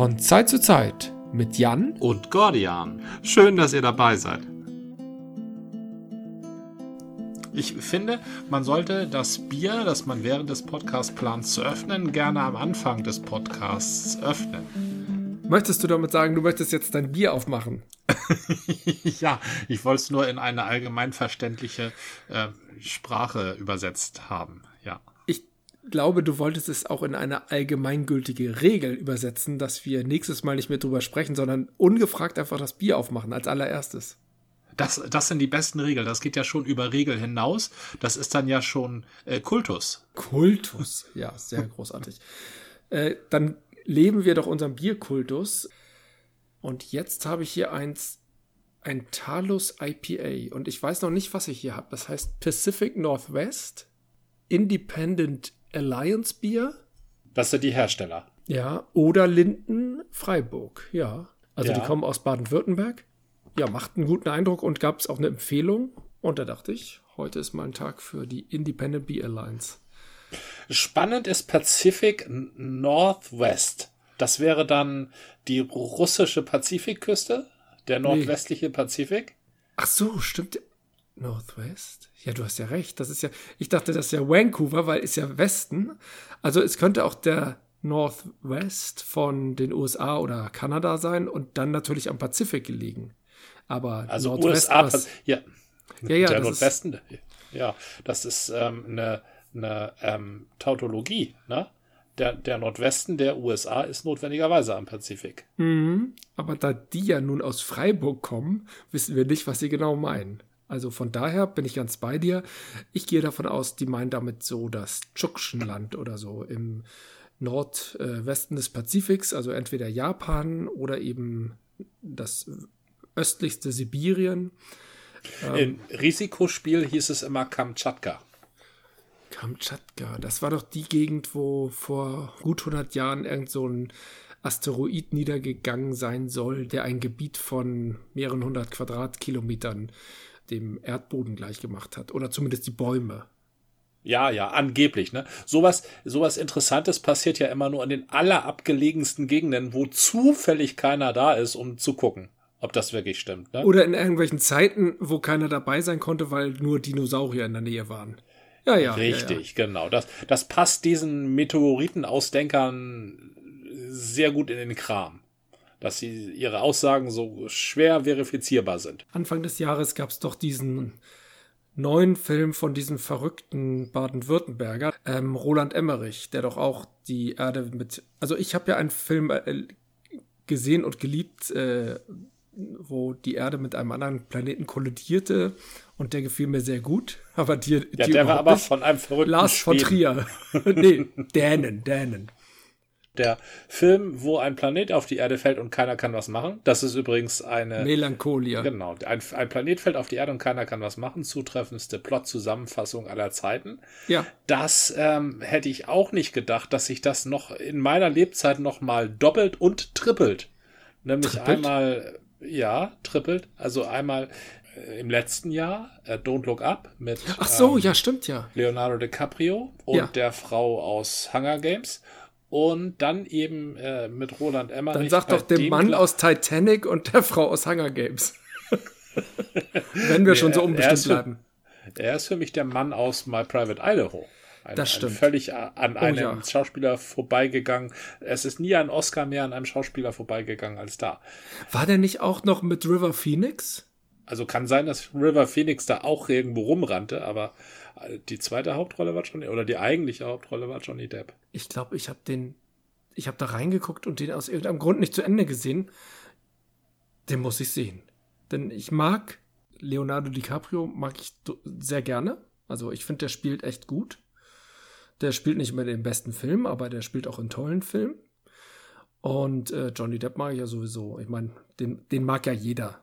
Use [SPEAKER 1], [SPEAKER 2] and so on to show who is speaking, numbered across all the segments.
[SPEAKER 1] Von Zeit zu Zeit mit Jan
[SPEAKER 2] und Gordian. Schön, dass ihr dabei seid. Ich finde, man sollte das Bier, das man während des Podcasts plant zu öffnen, gerne am Anfang des Podcasts öffnen.
[SPEAKER 1] Möchtest du damit sagen, du möchtest jetzt dein Bier aufmachen?
[SPEAKER 2] ja, ich wollte es nur in eine allgemeinverständliche äh, Sprache übersetzt haben. Ja.
[SPEAKER 1] Ich glaube, du wolltest es auch in eine allgemeingültige Regel übersetzen, dass wir nächstes Mal nicht mehr drüber sprechen, sondern ungefragt einfach das Bier aufmachen als allererstes.
[SPEAKER 2] Das, das sind die besten Regeln. Das geht ja schon über Regel hinaus. Das ist dann ja schon äh, Kultus.
[SPEAKER 1] Kultus, ja, sehr großartig. äh, dann leben wir doch unseren Bierkultus. Und jetzt habe ich hier eins, ein Talus IPA. Und ich weiß noch nicht, was ich hier habe. Das heißt Pacific Northwest Independent Alliance Bier.
[SPEAKER 2] Das sind die Hersteller.
[SPEAKER 1] Ja, oder Linden Freiburg, ja. Also ja. die kommen aus Baden-Württemberg ja, macht einen guten Eindruck und gab es auch eine Empfehlung. Und da dachte ich, heute ist mal ein Tag für die Independent Bee Alliance.
[SPEAKER 2] Spannend ist Pacific Northwest. Das wäre dann die russische Pazifikküste, der nordwestliche nee. Pazifik.
[SPEAKER 1] Ach so, stimmt. Northwest? Ja, du hast ja recht. Das ist ja, ich dachte, das ist ja Vancouver, weil ist ja Westen. Also es könnte auch der Northwest von den USA oder Kanada sein und dann natürlich am Pazifik gelegen. Aber
[SPEAKER 2] also USA, was, ja, ja, ja, der Nordwesten, ist, ja, das ist ähm, eine, eine ähm, Tautologie, ne? Der, der Nordwesten der USA ist notwendigerweise am Pazifik.
[SPEAKER 1] Mhm, aber da die ja nun aus Freiburg kommen, wissen wir nicht, was sie genau meinen. Also von daher bin ich ganz bei dir. Ich gehe davon aus, die meinen damit so das Tschuktschenland oder so im Nordwesten des Pazifiks, also entweder Japan oder eben das östlichste Sibirien.
[SPEAKER 2] Im Risikospiel hieß es immer Kamtschatka.
[SPEAKER 1] Kamtschatka, das war doch die Gegend, wo vor gut 100 Jahren irgend so ein Asteroid niedergegangen sein soll, der ein Gebiet von mehreren hundert Quadratkilometern dem Erdboden gleichgemacht hat. Oder zumindest die Bäume.
[SPEAKER 2] Ja, ja, angeblich, ne? Sowas, sowas Interessantes passiert ja immer nur in den allerabgelegensten Gegenden, wo zufällig keiner da ist, um zu gucken ob das wirklich stimmt. Ne?
[SPEAKER 1] Oder in irgendwelchen Zeiten, wo keiner dabei sein konnte, weil nur Dinosaurier in der Nähe waren.
[SPEAKER 2] Ja, ja. Richtig, ja, ja. genau. Das, das passt diesen Meteoritenausdenkern sehr gut in den Kram. Dass sie ihre Aussagen so schwer verifizierbar sind.
[SPEAKER 1] Anfang des Jahres gab es doch diesen neuen Film von diesem verrückten Baden-Württemberger, ähm, Roland Emmerich, der doch auch die Erde mit. Also ich habe ja einen Film äh, gesehen und geliebt, äh, wo die Erde mit einem anderen Planeten kollidierte und der gefiel mir sehr gut. Aber dir,
[SPEAKER 2] ja, der war aber nicht. von einem verrückten
[SPEAKER 1] Lars von Trier. nee, Dänen, Dänen.
[SPEAKER 2] Der Film, wo ein Planet auf die Erde fällt und keiner kann was machen. Das ist übrigens eine
[SPEAKER 1] Melancholia.
[SPEAKER 2] Genau, ein, ein Planet fällt auf die Erde und keiner kann was machen. Zutreffendste Plot-Zusammenfassung aller Zeiten.
[SPEAKER 1] Ja.
[SPEAKER 2] Das ähm, hätte ich auch nicht gedacht, dass sich das noch in meiner Lebzeit noch mal doppelt und trippelt. Nämlich trippelt? einmal ja, trippelt. Also einmal äh, im letzten Jahr äh, Don't Look Up mit
[SPEAKER 1] Ach so, ähm, ja, stimmt ja.
[SPEAKER 2] Leonardo DiCaprio und ja. der Frau aus Hunger Games. Und dann eben äh, mit Roland Emmerich.
[SPEAKER 1] Dann sag doch dem Mann Kla aus Titanic und der Frau aus Hunger Games. Wenn wir nee, schon so unbestimmt bleiben.
[SPEAKER 2] Er ist für mich der Mann aus My Private Idaho.
[SPEAKER 1] Ein, das stimmt.
[SPEAKER 2] völlig an oh, einem ja. Schauspieler vorbeigegangen. Es ist nie ein Oscar mehr an einem Schauspieler vorbeigegangen als da.
[SPEAKER 1] War der nicht auch noch mit River Phoenix?
[SPEAKER 2] Also kann sein, dass River Phoenix da auch irgendwo rumrannte, aber äh, die zweite Hauptrolle war Johnny, oder die eigentliche Hauptrolle war Johnny Depp.
[SPEAKER 1] Ich glaube, ich habe den, ich habe da reingeguckt und den aus irgendeinem Grund nicht zu Ende gesehen. Den muss ich sehen. Denn ich mag Leonardo DiCaprio, mag ich sehr gerne. Also ich finde, der spielt echt gut. Der spielt nicht mehr den besten Film, aber der spielt auch in tollen Filmen. Und äh, Johnny Depp mag ich ja sowieso. Ich meine, den, den mag ja jeder.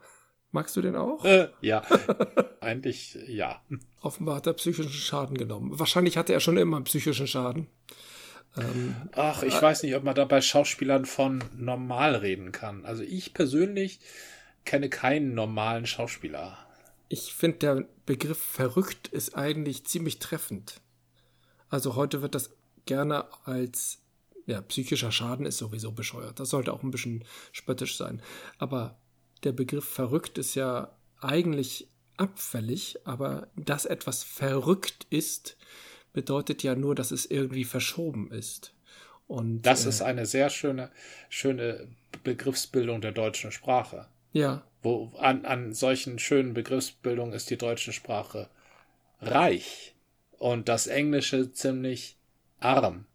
[SPEAKER 1] Magst du den auch?
[SPEAKER 2] Äh, ja, eigentlich ja.
[SPEAKER 1] Offenbar hat er psychischen Schaden genommen. Wahrscheinlich hatte er schon immer psychischen Schaden.
[SPEAKER 2] Ähm, Ach, ich äh, weiß nicht, ob man da bei Schauspielern von normal reden kann. Also ich persönlich kenne keinen normalen Schauspieler.
[SPEAKER 1] Ich finde, der Begriff verrückt ist eigentlich ziemlich treffend. Also heute wird das gerne als Ja, psychischer Schaden ist sowieso bescheuert. Das sollte auch ein bisschen spöttisch sein. Aber der Begriff verrückt ist ja eigentlich abfällig, aber dass etwas verrückt ist, bedeutet ja nur, dass es irgendwie verschoben ist. Und,
[SPEAKER 2] das äh, ist eine sehr schöne, schöne Begriffsbildung der deutschen Sprache.
[SPEAKER 1] Ja.
[SPEAKER 2] Wo an, an solchen schönen Begriffsbildungen ist die deutsche Sprache reich und das Englische ziemlich arm.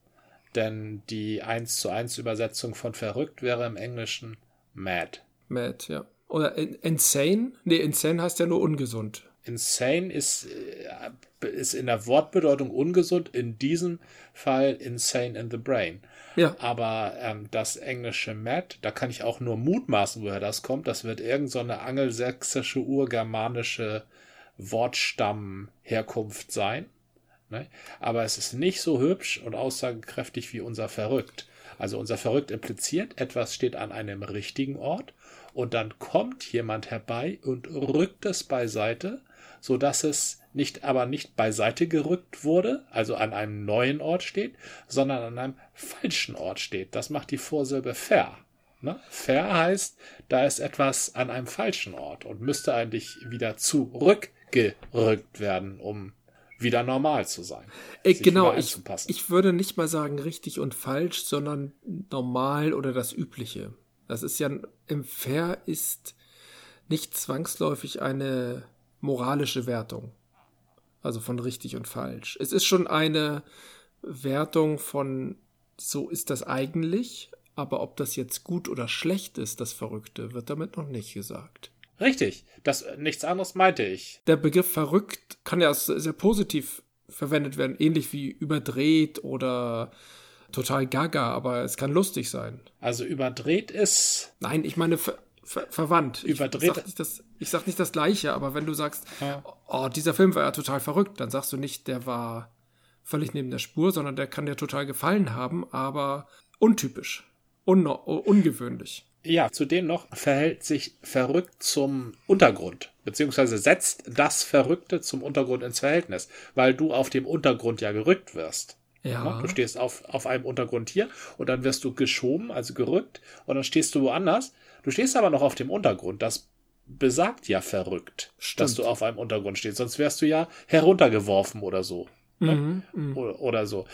[SPEAKER 2] Denn die 1 zu 1 Übersetzung von verrückt wäre im Englischen mad.
[SPEAKER 1] Mad, ja. Oder insane? Nee, insane heißt ja nur ungesund.
[SPEAKER 2] Insane ist, äh, ist in der Wortbedeutung ungesund, in diesem Fall insane in the brain.
[SPEAKER 1] Ja.
[SPEAKER 2] Aber ähm, das englische mad, da kann ich auch nur mutmaßen, woher das kommt. Das wird irgendeine so angelsächsische, urgermanische Wortstammherkunft sein. Ne? Aber es ist nicht so hübsch und aussagekräftig wie unser Verrückt. Also unser Verrückt impliziert, etwas steht an einem richtigen Ort und dann kommt jemand herbei und rückt es beiseite, so dass es nicht aber nicht beiseite gerückt wurde, also an einem neuen Ort steht, sondern an einem falschen Ort steht. Das macht die Vorsilbe fair. Ne? Fair heißt, da ist etwas an einem falschen Ort und müsste eigentlich wieder zurückgerückt werden, um wieder normal zu sein.
[SPEAKER 1] Äh, genau, ich, ich würde nicht mal sagen richtig und falsch, sondern normal oder das Übliche. Das ist ja, im Fair ist nicht zwangsläufig eine moralische Wertung. Also von richtig und falsch. Es ist schon eine Wertung von, so ist das eigentlich, aber ob das jetzt gut oder schlecht ist, das Verrückte, wird damit noch nicht gesagt.
[SPEAKER 2] Richtig, das nichts anderes meinte ich.
[SPEAKER 1] Der Begriff verrückt kann ja sehr positiv verwendet werden, ähnlich wie überdreht oder total gaga, aber es kann lustig sein.
[SPEAKER 2] Also überdreht ist.
[SPEAKER 1] Nein, ich meine ver ver verwandt.
[SPEAKER 2] Überdreht.
[SPEAKER 1] Ich sag, nicht das, ich sag nicht das Gleiche, aber wenn du sagst, ja. oh, dieser Film war ja total verrückt, dann sagst du nicht, der war völlig neben der Spur, sondern der kann dir total gefallen haben, aber untypisch, un ungewöhnlich.
[SPEAKER 2] Ja, zudem noch verhält sich verrückt zum Untergrund, beziehungsweise setzt das Verrückte zum Untergrund ins Verhältnis, weil du auf dem Untergrund ja gerückt wirst. Ja. Du stehst auf, auf einem Untergrund hier und dann wirst du geschoben, also gerückt, und dann stehst du woanders. Du stehst aber noch auf dem Untergrund. Das besagt ja verrückt, Stimmt. dass du auf einem Untergrund stehst. Sonst wärst du ja heruntergeworfen oder so. Ne? Mhm, mhm, oder, oder, so.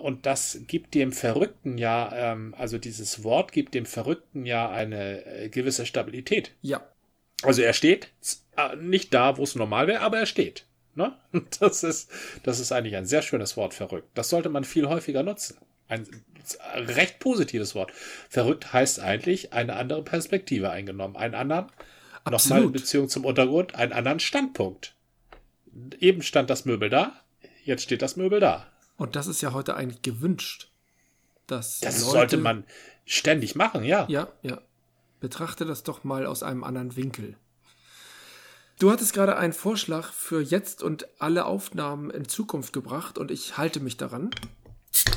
[SPEAKER 2] Und das gibt dem Verrückten ja, ähm, also dieses Wort gibt dem Verrückten ja eine äh, gewisse Stabilität.
[SPEAKER 1] Ja.
[SPEAKER 2] Also er steht äh, nicht da, wo es normal wäre, aber er steht. Ne? Das, ist, das ist eigentlich ein sehr schönes Wort, verrückt. Das sollte man viel häufiger nutzen. Ein recht positives Wort. Verrückt heißt eigentlich eine andere Perspektive eingenommen, einen anderen, nochmal in Beziehung zum Untergrund, einen anderen Standpunkt. Eben stand das Möbel da, jetzt steht das Möbel da.
[SPEAKER 1] Und das ist ja heute eigentlich gewünscht. Dass
[SPEAKER 2] das Leute, sollte man ständig machen, ja.
[SPEAKER 1] Ja, ja. Betrachte das doch mal aus einem anderen Winkel. Du hattest gerade einen Vorschlag für jetzt und alle Aufnahmen in Zukunft gebracht und ich halte mich daran.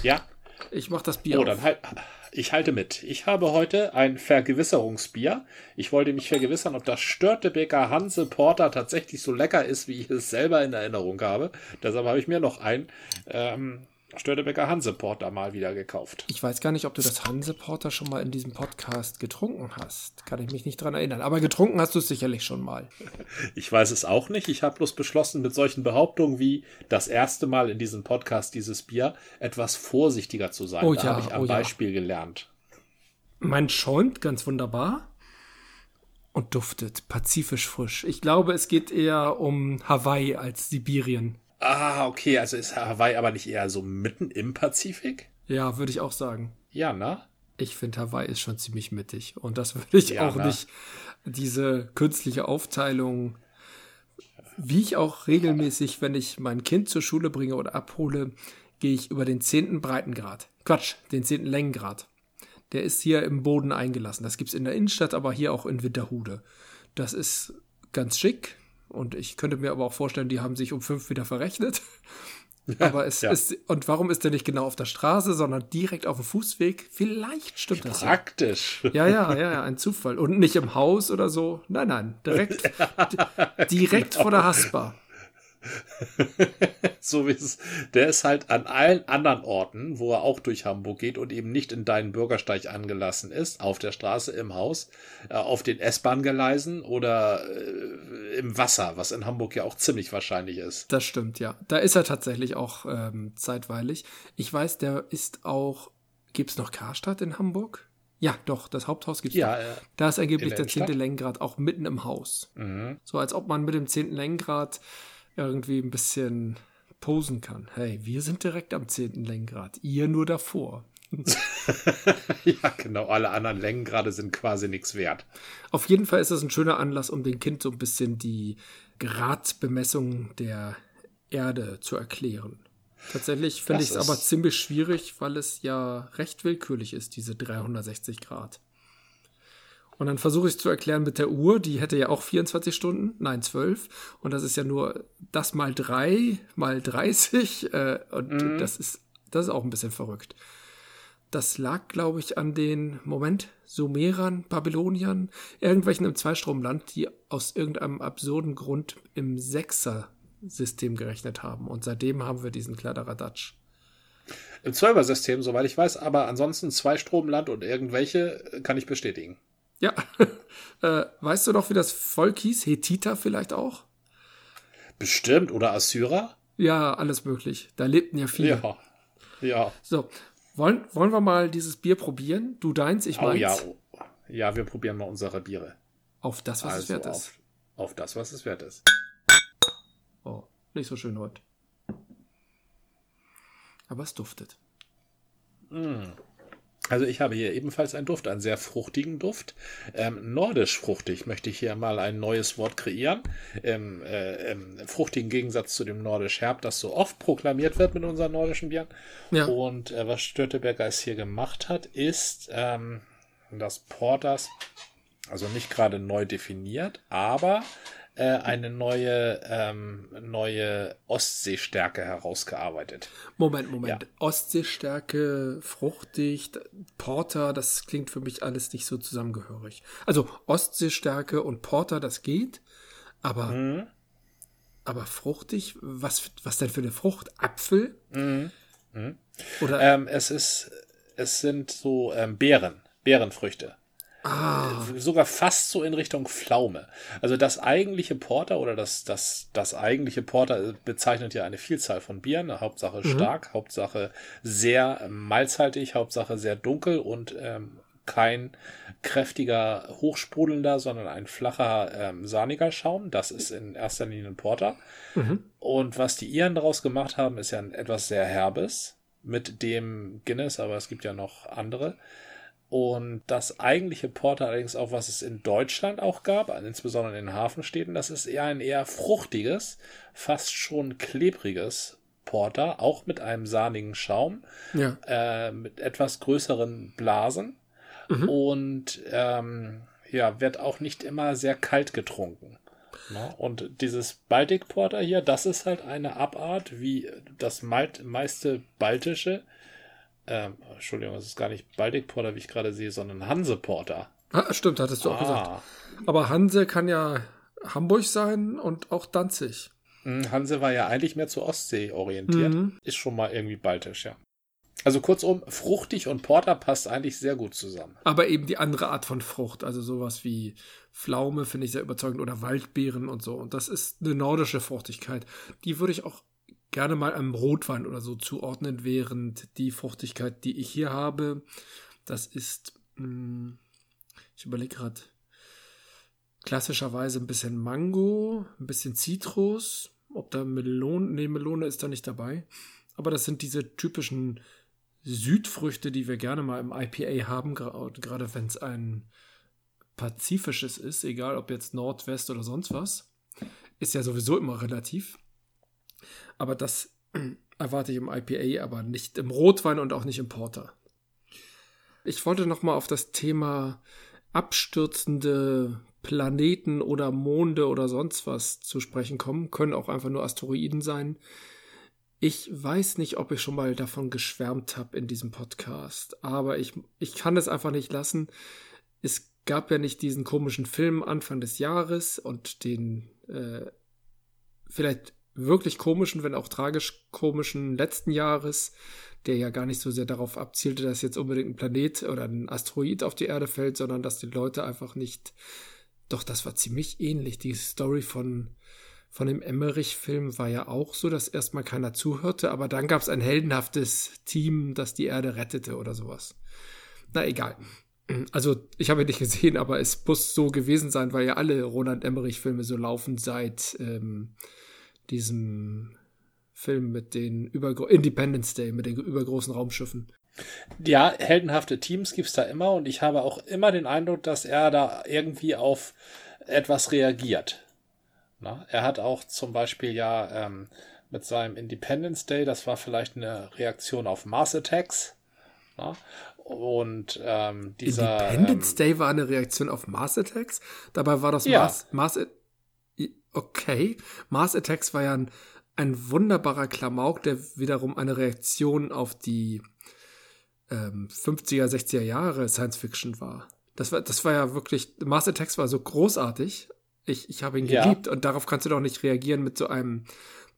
[SPEAKER 2] Ja.
[SPEAKER 1] Ich mach das Bier.
[SPEAKER 2] Oh, dann halt. Ich halte mit. Ich habe heute ein Vergewisserungsbier. Ich wollte mich vergewissern, ob das Störtebeker Hanse Porter tatsächlich so lecker ist, wie ich es selber in Erinnerung habe. Deshalb habe ich mir noch ein ähm, Störtebecker Hanseporter mal wieder gekauft.
[SPEAKER 1] Ich weiß gar nicht, ob du das Hanseporter schon mal in diesem Podcast getrunken hast. Kann ich mich nicht dran erinnern. Aber getrunken hast du es sicherlich schon mal.
[SPEAKER 2] Ich weiß es auch nicht. Ich habe bloß beschlossen, mit solchen Behauptungen wie das erste Mal in diesem Podcast dieses Bier etwas vorsichtiger zu sein.
[SPEAKER 1] Oh,
[SPEAKER 2] da
[SPEAKER 1] ja,
[SPEAKER 2] habe ich am
[SPEAKER 1] oh,
[SPEAKER 2] Beispiel ja. gelernt.
[SPEAKER 1] Mein schäumt ganz wunderbar und duftet pazifisch frisch. Ich glaube, es geht eher um Hawaii als Sibirien.
[SPEAKER 2] Ah, okay, also ist Hawaii aber nicht eher so mitten im Pazifik?
[SPEAKER 1] Ja, würde ich auch sagen.
[SPEAKER 2] Ja, ne?
[SPEAKER 1] Ich finde, Hawaii ist schon ziemlich mittig. Und das würde ich ja, auch na. nicht, diese künstliche Aufteilung, wie ich auch regelmäßig, wenn ich mein Kind zur Schule bringe oder abhole, gehe ich über den zehnten Breitengrad. Quatsch, den zehnten Längengrad. Der ist hier im Boden eingelassen. Das gibt es in der Innenstadt, aber hier auch in Winterhude. Das ist ganz schick. Und ich könnte mir aber auch vorstellen, die haben sich um fünf wieder verrechnet. aber es ja. ist, und warum ist der nicht genau auf der Straße, sondern direkt auf dem Fußweg? Vielleicht stimmt das.
[SPEAKER 2] Praktisch.
[SPEAKER 1] Ja, ja, ja, ja, ein Zufall. Und nicht im Haus oder so. Nein, nein, direkt, direkt genau. vor der Haspa.
[SPEAKER 2] so wie es, der ist halt an allen anderen Orten, wo er auch durch Hamburg geht und eben nicht in deinen Bürgersteig angelassen ist, auf der Straße, im Haus, äh, auf den S-Bahn-Geleisen oder äh, im Wasser, was in Hamburg ja auch ziemlich wahrscheinlich ist.
[SPEAKER 1] Das stimmt, ja. Da ist er tatsächlich auch ähm, zeitweilig. Ich weiß, der ist auch, gibt es noch Karstadt in Hamburg? Ja, doch, das Haupthaus gibt es.
[SPEAKER 2] Ja, äh,
[SPEAKER 1] da ist angeblich der zehnte Längengrad auch mitten im Haus.
[SPEAKER 2] Mhm.
[SPEAKER 1] So als ob man mit dem zehnten Längengrad irgendwie ein bisschen posen kann. Hey, wir sind direkt am zehnten Längengrad, ihr nur davor.
[SPEAKER 2] ja, genau. Alle anderen Längengrade sind quasi nichts wert.
[SPEAKER 1] Auf jeden Fall ist das ein schöner Anlass, um dem Kind so ein bisschen die Gradbemessung der Erde zu erklären. Tatsächlich finde ich es aber ziemlich schwierig, weil es ja recht willkürlich ist, diese 360 Grad. Und dann versuche ich es zu erklären mit der Uhr, die hätte ja auch 24 Stunden, nein, 12. Und das ist ja nur das mal 3 mal 30. Äh, und mhm. das, ist, das ist auch ein bisschen verrückt. Das lag, glaube ich, an den, Moment, Sumerern, Babyloniern, irgendwelchen im Zweistromland, die aus irgendeinem absurden Grund im Sechser-System gerechnet haben. Und seitdem haben wir diesen Kladderadatsch.
[SPEAKER 2] Im Zwölfer-System, soweit ich weiß, aber ansonsten Zweistromland und irgendwelche kann ich bestätigen.
[SPEAKER 1] Ja. äh, weißt du noch, wie das Volk hieß? Hethiter vielleicht auch?
[SPEAKER 2] Bestimmt. Oder Assyrer?
[SPEAKER 1] Ja, alles möglich. Da lebten ja viele.
[SPEAKER 2] Ja. Ja.
[SPEAKER 1] So. Wollen, wollen wir mal dieses Bier probieren? Du deins, ich meins.
[SPEAKER 2] Oh ja. Ja, wir probieren mal unsere Biere.
[SPEAKER 1] Auf das, was also es wert
[SPEAKER 2] auf,
[SPEAKER 1] ist.
[SPEAKER 2] Auf das, was es wert ist.
[SPEAKER 1] Oh, nicht so schön heute. Aber es duftet.
[SPEAKER 2] Mm. Also ich habe hier ebenfalls einen Duft, einen sehr fruchtigen Duft. Ähm, nordisch fruchtig möchte ich hier mal ein neues Wort kreieren. Im, äh, Im fruchtigen Gegensatz zu dem nordisch herb, das so oft proklamiert wird mit unseren nordischen Bieren. Ja. Und äh, was Störteberger es hier gemacht hat, ist ähm, das Porters, also nicht gerade neu definiert, aber äh, eine neue, ähm, neue Ostseestärke herausgearbeitet.
[SPEAKER 1] Moment, Moment. Ja. Ostseestärke, fruchtig, Porter, das klingt für mich alles nicht so zusammengehörig. Also Ostseestärke und Porter, das geht, aber, mhm. aber fruchtig, was, was denn für eine Frucht? Apfel?
[SPEAKER 2] Mhm. Mhm. Oder? Ähm, es ist, es sind so ähm, Beeren, Beerenfrüchte.
[SPEAKER 1] Ah.
[SPEAKER 2] Sogar fast so in Richtung Pflaume. Also das eigentliche Porter oder das, das, das eigentliche Porter bezeichnet ja eine Vielzahl von Bieren. Hauptsache mhm. stark, Hauptsache sehr malzhaltig, Hauptsache sehr dunkel und ähm, kein kräftiger, hochsprudelnder, sondern ein flacher, ähm, sahniger Schaum. Das ist in erster Linie ein Porter. Mhm. Und was die Iren daraus gemacht haben, ist ja ein etwas sehr herbes mit dem Guinness, aber es gibt ja noch andere. Und das eigentliche Porter allerdings auch, was es in Deutschland auch gab, insbesondere in den Hafenstädten, das ist eher ein eher fruchtiges, fast schon klebriges Porter, auch mit einem sahnigen Schaum,
[SPEAKER 1] ja.
[SPEAKER 2] äh, mit etwas größeren Blasen mhm. und ähm, ja, wird auch nicht immer sehr kalt getrunken. Na, und dieses Baltic Porter hier, das ist halt eine Abart wie das meiste baltische ähm, Entschuldigung, es ist gar nicht Baltic Porter, wie ich gerade sehe, sondern Hanse Porter.
[SPEAKER 1] Ah, stimmt, hattest du auch ah. gesagt. Aber Hanse kann ja Hamburg sein und auch Danzig.
[SPEAKER 2] Hm, Hanse war ja eigentlich mehr zur Ostsee orientiert. Mhm. Ist schon mal irgendwie baltisch, ja. Also kurzum, fruchtig und Porter passt eigentlich sehr gut zusammen.
[SPEAKER 1] Aber eben die andere Art von Frucht, also sowas wie Pflaume finde ich sehr überzeugend oder Waldbeeren und so. Und das ist eine nordische Fruchtigkeit. Die würde ich auch gerne mal einem Rotwein oder so zuordnen, während die Fruchtigkeit, die ich hier habe, das ist, mh, hm, ich überlege gerade, klassischerweise ein bisschen Mango, ein bisschen Zitrus, ob da Melone, nee, Melone ist da nicht dabei, aber das sind diese typischen Südfrüchte, die wir gerne mal im IPA haben, gerade wenn es ein pazifisches ist, egal ob jetzt Nordwest oder sonst was, ist ja sowieso immer relativ. Aber das erwarte ich im IPA, aber nicht im Rotwein und auch nicht im Porter. Ich wollte noch mal auf das Thema abstürzende Planeten oder Monde oder sonst was zu sprechen kommen. Können auch einfach nur Asteroiden sein. Ich weiß nicht, ob ich schon mal davon geschwärmt habe in diesem Podcast, aber ich, ich kann es einfach nicht lassen. Es gab ja nicht diesen komischen Film Anfang des Jahres und den äh, vielleicht wirklich komischen, wenn auch tragisch komischen letzten Jahres, der ja gar nicht so sehr darauf abzielte, dass jetzt unbedingt ein Planet oder ein Asteroid auf die Erde fällt, sondern dass die Leute einfach nicht. Doch, das war ziemlich ähnlich. Die Story von, von dem Emmerich-Film war ja auch so, dass erstmal keiner zuhörte, aber dann gab es ein heldenhaftes Team, das die Erde rettete oder sowas. Na egal. Also, ich habe ihn nicht gesehen, aber es muss so gewesen sein, weil ja alle Roland Emmerich-Filme so laufen seit ähm, diesem Film mit den Übergro Independence Day, mit den übergroßen Raumschiffen.
[SPEAKER 2] Ja, heldenhafte Teams gibt es da immer und ich habe auch immer den Eindruck, dass er da irgendwie auf etwas reagiert. Na, er hat auch zum Beispiel ja ähm, mit seinem Independence Day, das war vielleicht eine Reaktion auf Mars Attacks. Na, und ähm, dieser.
[SPEAKER 1] Independence ähm, Day war eine Reaktion auf Mars Attacks? Dabei war das ja. Mars, Mars. Okay. Mars Attacks war ja ein, ein wunderbarer Klamauk, der wiederum eine Reaktion auf die ähm, 50er, 60er Jahre Science Fiction war. Das war, das war ja wirklich, Mars Attacks war so großartig. Ich, ich habe ihn geliebt ja. und darauf kannst du doch nicht reagieren mit so einem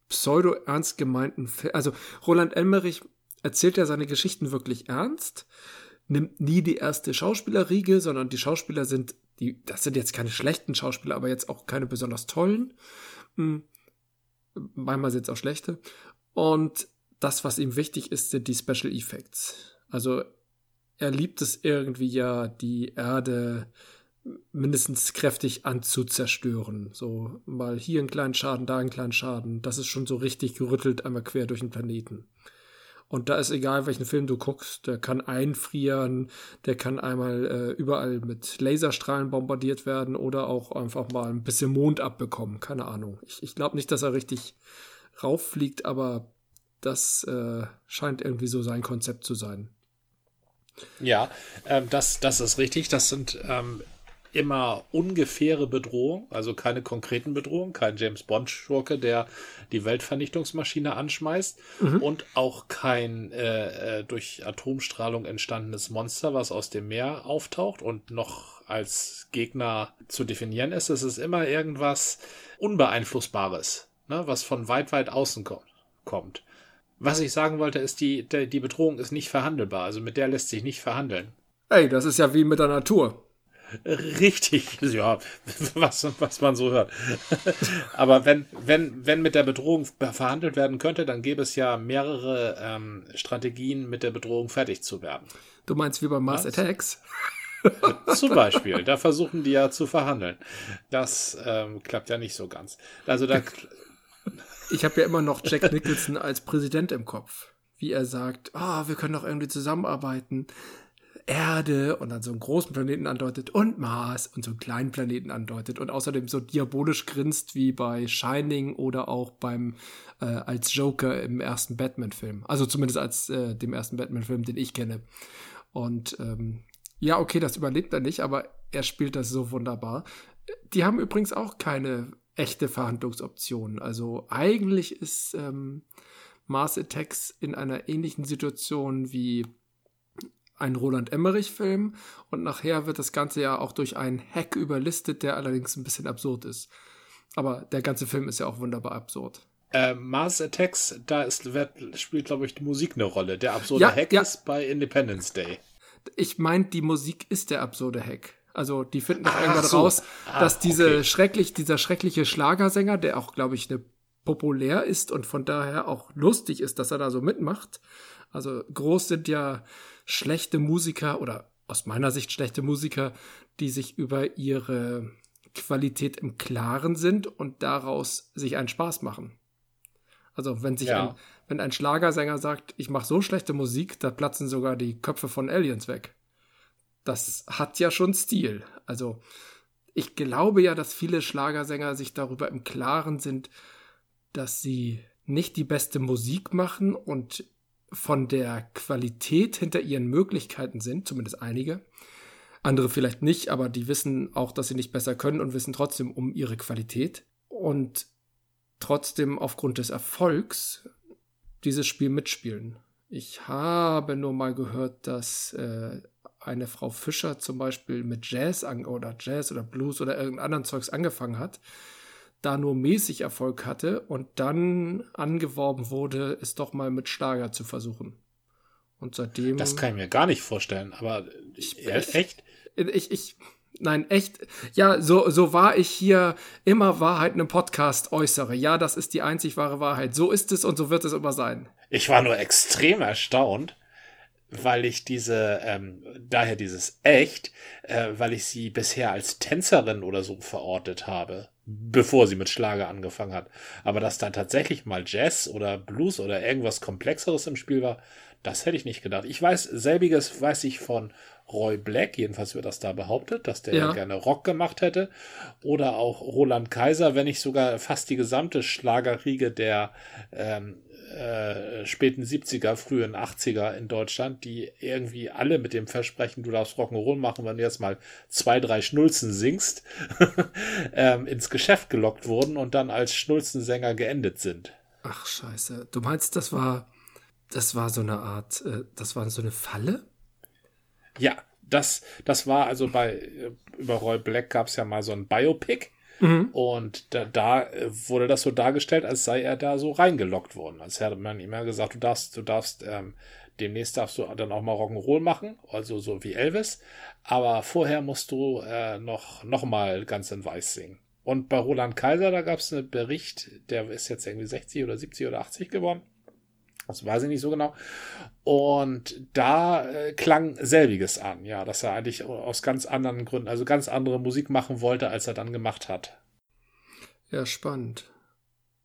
[SPEAKER 1] pseudo-ernst gemeinten Film. Also Roland Emmerich erzählt ja seine Geschichten wirklich ernst, nimmt nie die erste Schauspielerriege, sondern die Schauspieler sind, die, das sind jetzt keine schlechten Schauspieler, aber jetzt auch keine besonders tollen. Hm. Manchmal sind es auch schlechte. Und das, was ihm wichtig ist, sind die Special Effects. Also er liebt es irgendwie ja, die Erde mindestens kräftig anzuzerstören. So mal hier einen kleinen Schaden, da einen kleinen Schaden. Das ist schon so richtig gerüttelt einmal quer durch den Planeten. Und da ist egal, welchen Film du guckst, der kann einfrieren, der kann einmal äh, überall mit Laserstrahlen bombardiert werden oder auch einfach mal ein bisschen Mond abbekommen. Keine Ahnung. Ich, ich glaube nicht, dass er richtig rauffliegt, aber das äh, scheint irgendwie so sein Konzept zu sein.
[SPEAKER 2] Ja, ähm, das, das ist richtig. Das sind ähm, immer ungefähre Bedrohung, also keine konkreten Bedrohungen, kein James Bond-Schurke, der die Weltvernichtungsmaschine anschmeißt mhm. und auch kein äh, äh, durch Atomstrahlung entstandenes Monster, was aus dem Meer auftaucht und noch als Gegner zu definieren ist. Es ist immer irgendwas Unbeeinflussbares, ne, was von weit, weit außen kommt. Was ich sagen wollte, ist, die, die Bedrohung ist nicht verhandelbar, also mit der lässt sich nicht verhandeln.
[SPEAKER 1] Ey, das ist ja wie mit der Natur.
[SPEAKER 2] Richtig, ja, was, was man so hört. Aber wenn, wenn, wenn mit der Bedrohung verhandelt werden könnte, dann gäbe es ja mehrere ähm, Strategien, mit der Bedrohung fertig zu werden.
[SPEAKER 1] Du meinst wie bei Mars was? Attacks?
[SPEAKER 2] Zum Beispiel, da versuchen die ja zu verhandeln. Das ähm, klappt ja nicht so ganz. Also da.
[SPEAKER 1] Ich habe ja immer noch Jack Nicholson als Präsident im Kopf. Wie er sagt, ah, oh, wir können doch irgendwie zusammenarbeiten. Erde und dann so einen großen Planeten andeutet und Mars und so einen kleinen Planeten andeutet und außerdem so diabolisch grinst wie bei Shining oder auch beim äh, als Joker im ersten Batman-Film. Also zumindest als äh, dem ersten Batman-Film, den ich kenne. Und ähm, ja, okay, das überlebt er nicht, aber er spielt das so wunderbar. Die haben übrigens auch keine echte Verhandlungsoption. Also eigentlich ist ähm, Mars Attacks in einer ähnlichen Situation wie ein Roland Emmerich-Film und nachher wird das Ganze ja auch durch einen Hack überlistet, der allerdings ein bisschen absurd ist. Aber der ganze Film ist ja auch wunderbar absurd.
[SPEAKER 2] Äh, Mars Attacks, da ist, wird, spielt, glaube ich, die Musik eine Rolle. Der absurde ja, Hack ja. ist bei Independence Day.
[SPEAKER 1] Ich meine, die Musik ist der absurde Hack. Also die finden doch irgendwann so. raus, ah, dass diese okay. schrecklich, dieser schreckliche Schlagersänger, der auch, glaube ich, eine populär ist und von daher auch lustig ist, dass er da so mitmacht. Also groß sind ja schlechte Musiker oder aus meiner Sicht schlechte Musiker, die sich über ihre Qualität im Klaren sind und daraus sich einen Spaß machen. Also wenn sich ja. ein, wenn ein Schlagersänger sagt, ich mache so schlechte Musik, da platzen sogar die Köpfe von Aliens weg. Das hat ja schon Stil. Also ich glaube ja, dass viele Schlagersänger sich darüber im Klaren sind, dass sie nicht die beste Musik machen und von der Qualität hinter ihren Möglichkeiten sind, zumindest einige. Andere vielleicht nicht, aber die wissen auch, dass sie nicht besser können und wissen trotzdem um ihre Qualität. Und trotzdem aufgrund des Erfolgs dieses Spiel mitspielen. Ich habe nur mal gehört, dass äh, eine Frau Fischer zum Beispiel mit Jazz oder Jazz oder Blues oder irgendeinem anderen Zeugs angefangen hat, da nur mäßig Erfolg hatte und dann angeworben wurde, es doch mal mit Schlager zu versuchen. Und seitdem.
[SPEAKER 2] Das kann ich mir gar nicht vorstellen, aber ich, echt?
[SPEAKER 1] Ich, ich, nein, echt. Ja, so, so war ich hier immer Wahrheit im Podcast äußere. Ja, das ist die einzig wahre Wahrheit. So ist es und so wird es immer sein.
[SPEAKER 2] Ich war nur extrem erstaunt, weil ich diese, ähm, daher dieses echt, äh, weil ich sie bisher als Tänzerin oder so verortet habe, bevor sie mit Schlager angefangen hat. Aber dass da tatsächlich mal Jazz oder Blues oder irgendwas Komplexeres im Spiel war, das hätte ich nicht gedacht. Ich weiß, selbiges weiß ich von Roy Black, jedenfalls wird das da behauptet, dass der ja. gerne Rock gemacht hätte. Oder auch Roland Kaiser, wenn nicht sogar fast die gesamte Schlagerriege der ähm, äh, späten 70er, frühen 80er in Deutschland, die irgendwie alle mit dem Versprechen, du darfst Rock'n'Roll machen, wenn du jetzt mal zwei, drei Schnulzen singst, ähm, ins Geschäft gelockt wurden und dann als Schnulzensänger geendet sind.
[SPEAKER 1] Ach scheiße. Du meinst, das war, das war so eine Art, äh, das war so eine Falle?
[SPEAKER 2] Ja, das, das war also bei, äh, über Roy Black gab es ja mal so ein Biopic Mhm. Und da, da, wurde das so dargestellt, als sei er da so reingelockt worden. Als hätte man ihm ja gesagt, du darfst, du darfst, ähm, demnächst darfst du dann auch mal Rock'n'Roll machen, also so wie Elvis. Aber vorher musst du äh, noch, noch mal ganz in Weiß singen. Und bei Roland Kaiser, da gab es einen Bericht, der ist jetzt irgendwie 60 oder 70 oder 80 geworden. Das weiß ich nicht so genau. Und da äh, klang selbiges an, ja, dass er eigentlich aus ganz anderen Gründen, also ganz andere Musik machen wollte, als er dann gemacht hat.
[SPEAKER 1] Ja, spannend.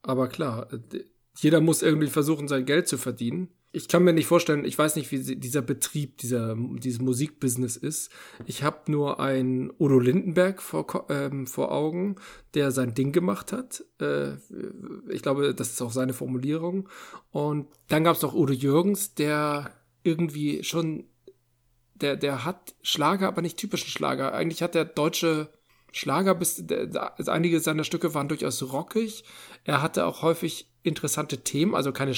[SPEAKER 1] Aber klar, äh, jeder muss irgendwie versuchen, sein Geld zu verdienen ich kann mir nicht vorstellen, ich weiß nicht, wie dieser Betrieb, dieser, dieses Musikbusiness ist. Ich habe nur einen Udo Lindenberg vor, ähm, vor Augen, der sein Ding gemacht hat. Äh, ich glaube, das ist auch seine Formulierung. Und dann gab es noch Udo Jürgens, der irgendwie schon, der, der hat Schlager, aber nicht typischen Schlager. Eigentlich hat der deutsche Schlager, bis der, also einige seiner Stücke waren durchaus rockig. Er hatte auch häufig interessante Themen, also keine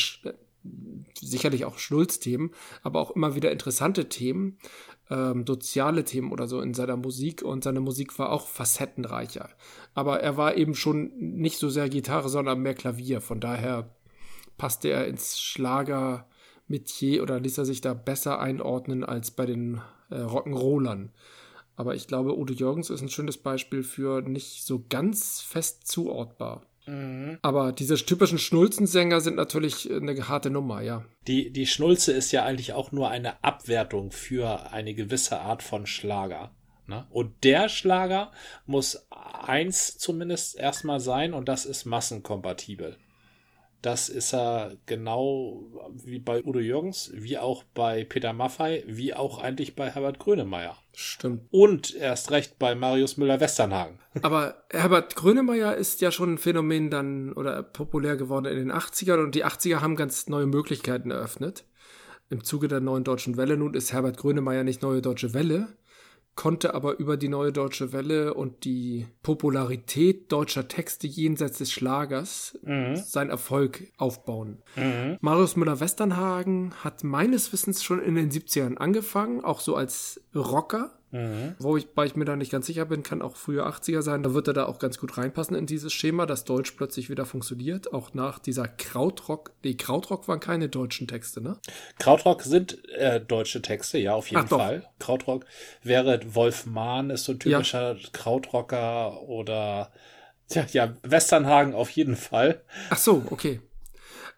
[SPEAKER 1] sicherlich auch Schnulzthemen, aber auch immer wieder interessante Themen, ähm, soziale Themen oder so in seiner Musik und seine Musik war auch facettenreicher. Aber er war eben schon nicht so sehr Gitarre, sondern mehr Klavier. Von daher passte er ins Schlager-Metier oder ließ er sich da besser einordnen als bei den äh, Rock'n'Rollern. Aber ich glaube, Udo Jürgens ist ein schönes Beispiel für nicht so ganz fest zuortbar. Mhm. Aber diese typischen Schnulzensänger sind natürlich eine harte Nummer, ja.
[SPEAKER 2] Die, die Schnulze ist ja eigentlich auch nur eine Abwertung für eine gewisse Art von Schlager. Ne? Und der Schlager muss eins zumindest erstmal sein und das ist massenkompatibel. Das ist er genau wie bei Udo Jürgens, wie auch bei Peter Maffei, wie auch eigentlich bei Herbert Grönemeyer.
[SPEAKER 1] Stimmt.
[SPEAKER 2] Und erst recht bei Marius Müller-Westernhagen.
[SPEAKER 1] Aber Herbert Grönemeyer ist ja schon ein Phänomen dann oder populär geworden in den 80ern und die 80er haben ganz neue Möglichkeiten eröffnet. Im Zuge der neuen deutschen Welle. Nun ist Herbert Grönemeyer nicht neue deutsche Welle, konnte aber über die neue deutsche Welle und die Popularität deutscher Texte jenseits des Schlagers mhm. seinen Erfolg aufbauen. Mhm. Marius Müller-Westernhagen hat meines Wissens schon in den 70ern angefangen, auch so als Rocker Mhm. Wobei ich mir da nicht ganz sicher bin, kann auch früher 80er sein. Da wird er da auch ganz gut reinpassen in dieses Schema, dass Deutsch plötzlich wieder funktioniert. Auch nach dieser Krautrock. Nee, Krautrock waren keine deutschen Texte, ne?
[SPEAKER 2] Krautrock sind äh, deutsche Texte, ja, auf jeden Ach, Fall. Doch. Krautrock wäre Wolf Mahn, ist so ein typischer ja. Krautrocker oder Tja, ja, Westernhagen auf jeden Fall.
[SPEAKER 1] Ach so, okay.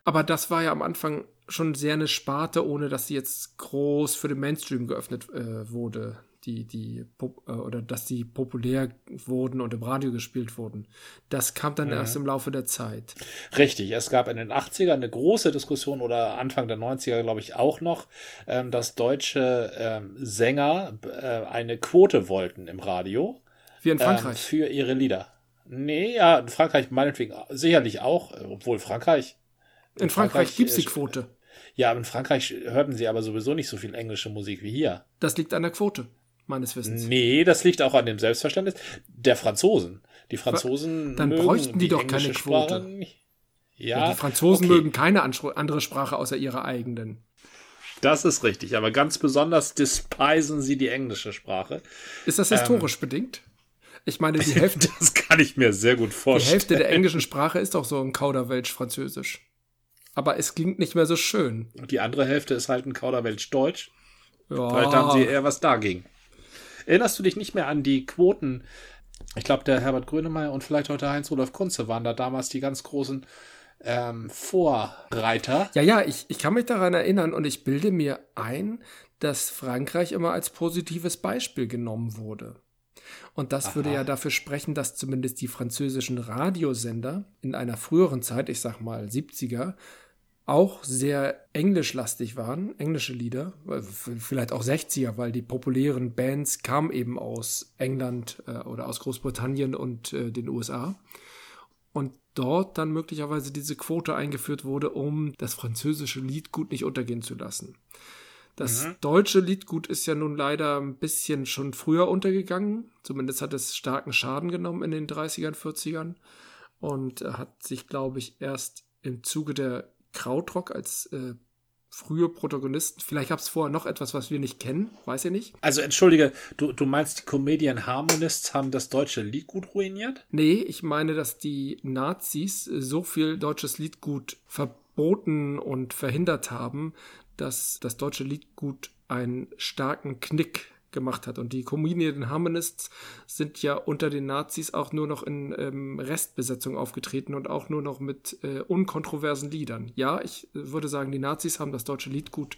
[SPEAKER 1] Aber das war ja am Anfang schon sehr eine Sparte, ohne dass sie jetzt groß für den Mainstream geöffnet äh, wurde die, die, äh, oder dass die populär wurden und im Radio gespielt wurden. Das kam dann mhm. erst im Laufe der Zeit.
[SPEAKER 2] Richtig. Es gab in den 80ern eine große Diskussion oder Anfang der 90er, glaube ich, auch noch, ähm, dass deutsche ähm, Sänger äh, eine Quote wollten im Radio.
[SPEAKER 1] Wie in Frankreich.
[SPEAKER 2] Ähm, für ihre Lieder. Nee, ja, in Frankreich meinetwegen sicherlich auch, obwohl Frankreich.
[SPEAKER 1] In, in Frankreich, Frankreich gibt es die Quote.
[SPEAKER 2] Ja, aber in Frankreich hörten sie aber sowieso nicht so viel englische Musik wie hier.
[SPEAKER 1] Das liegt an der Quote meines Wissens.
[SPEAKER 2] Nee, das liegt auch an dem Selbstverständnis der Franzosen. Die Franzosen.
[SPEAKER 1] Dann bräuchten die, die doch keine Quote. Ja, ja, die Franzosen okay. mögen keine andere Sprache außer ihrer eigenen.
[SPEAKER 2] Das ist richtig, aber ganz besonders despisen sie die englische Sprache.
[SPEAKER 1] Ist das historisch ähm, bedingt? Ich meine, die Hälfte.
[SPEAKER 2] das kann ich mir sehr gut vorstellen.
[SPEAKER 1] Die Hälfte der englischen Sprache ist doch so ein Kauderwelsch-Französisch. Aber es klingt nicht mehr so schön.
[SPEAKER 2] Und die andere Hälfte ist halt ein Kauderwelsch-Deutsch. Ja. Vielleicht haben sie eher was dagegen. Erinnerst du dich nicht mehr an die Quoten? Ich glaube, der Herbert Grönemeyer und vielleicht heute Heinz-Rudolf Kunze waren da damals die ganz großen ähm, Vorreiter.
[SPEAKER 1] Ja, ja, ich, ich kann mich daran erinnern und ich bilde mir ein, dass Frankreich immer als positives Beispiel genommen wurde. Und das Aha. würde ja dafür sprechen, dass zumindest die französischen Radiosender in einer früheren Zeit, ich sag mal 70er, auch sehr englischlastig waren, englische Lieder, vielleicht auch 60er, weil die populären Bands kamen eben aus England äh, oder aus Großbritannien und äh, den USA. Und dort dann möglicherweise diese Quote eingeführt wurde, um das französische Liedgut nicht untergehen zu lassen. Das mhm. deutsche Liedgut ist ja nun leider ein bisschen schon früher untergegangen. Zumindest hat es starken Schaden genommen in den 30ern, 40ern und hat sich, glaube ich, erst im Zuge der Krautrock als äh, frühe Protagonisten. Vielleicht gab es vorher noch etwas, was wir nicht kennen, weiß ich nicht.
[SPEAKER 2] Also entschuldige, du, du meinst, die Comedian Harmonists haben das deutsche Liedgut ruiniert?
[SPEAKER 1] Nee, ich meine, dass die Nazis so viel deutsches Liedgut verboten und verhindert haben, dass das deutsche Liedgut einen starken Knick gemacht hat. Und die Comedian Harmonists sind ja unter den Nazis auch nur noch in ähm, Restbesetzung aufgetreten und auch nur noch mit äh, unkontroversen Liedern. Ja, ich würde sagen, die Nazis haben das deutsche Liedgut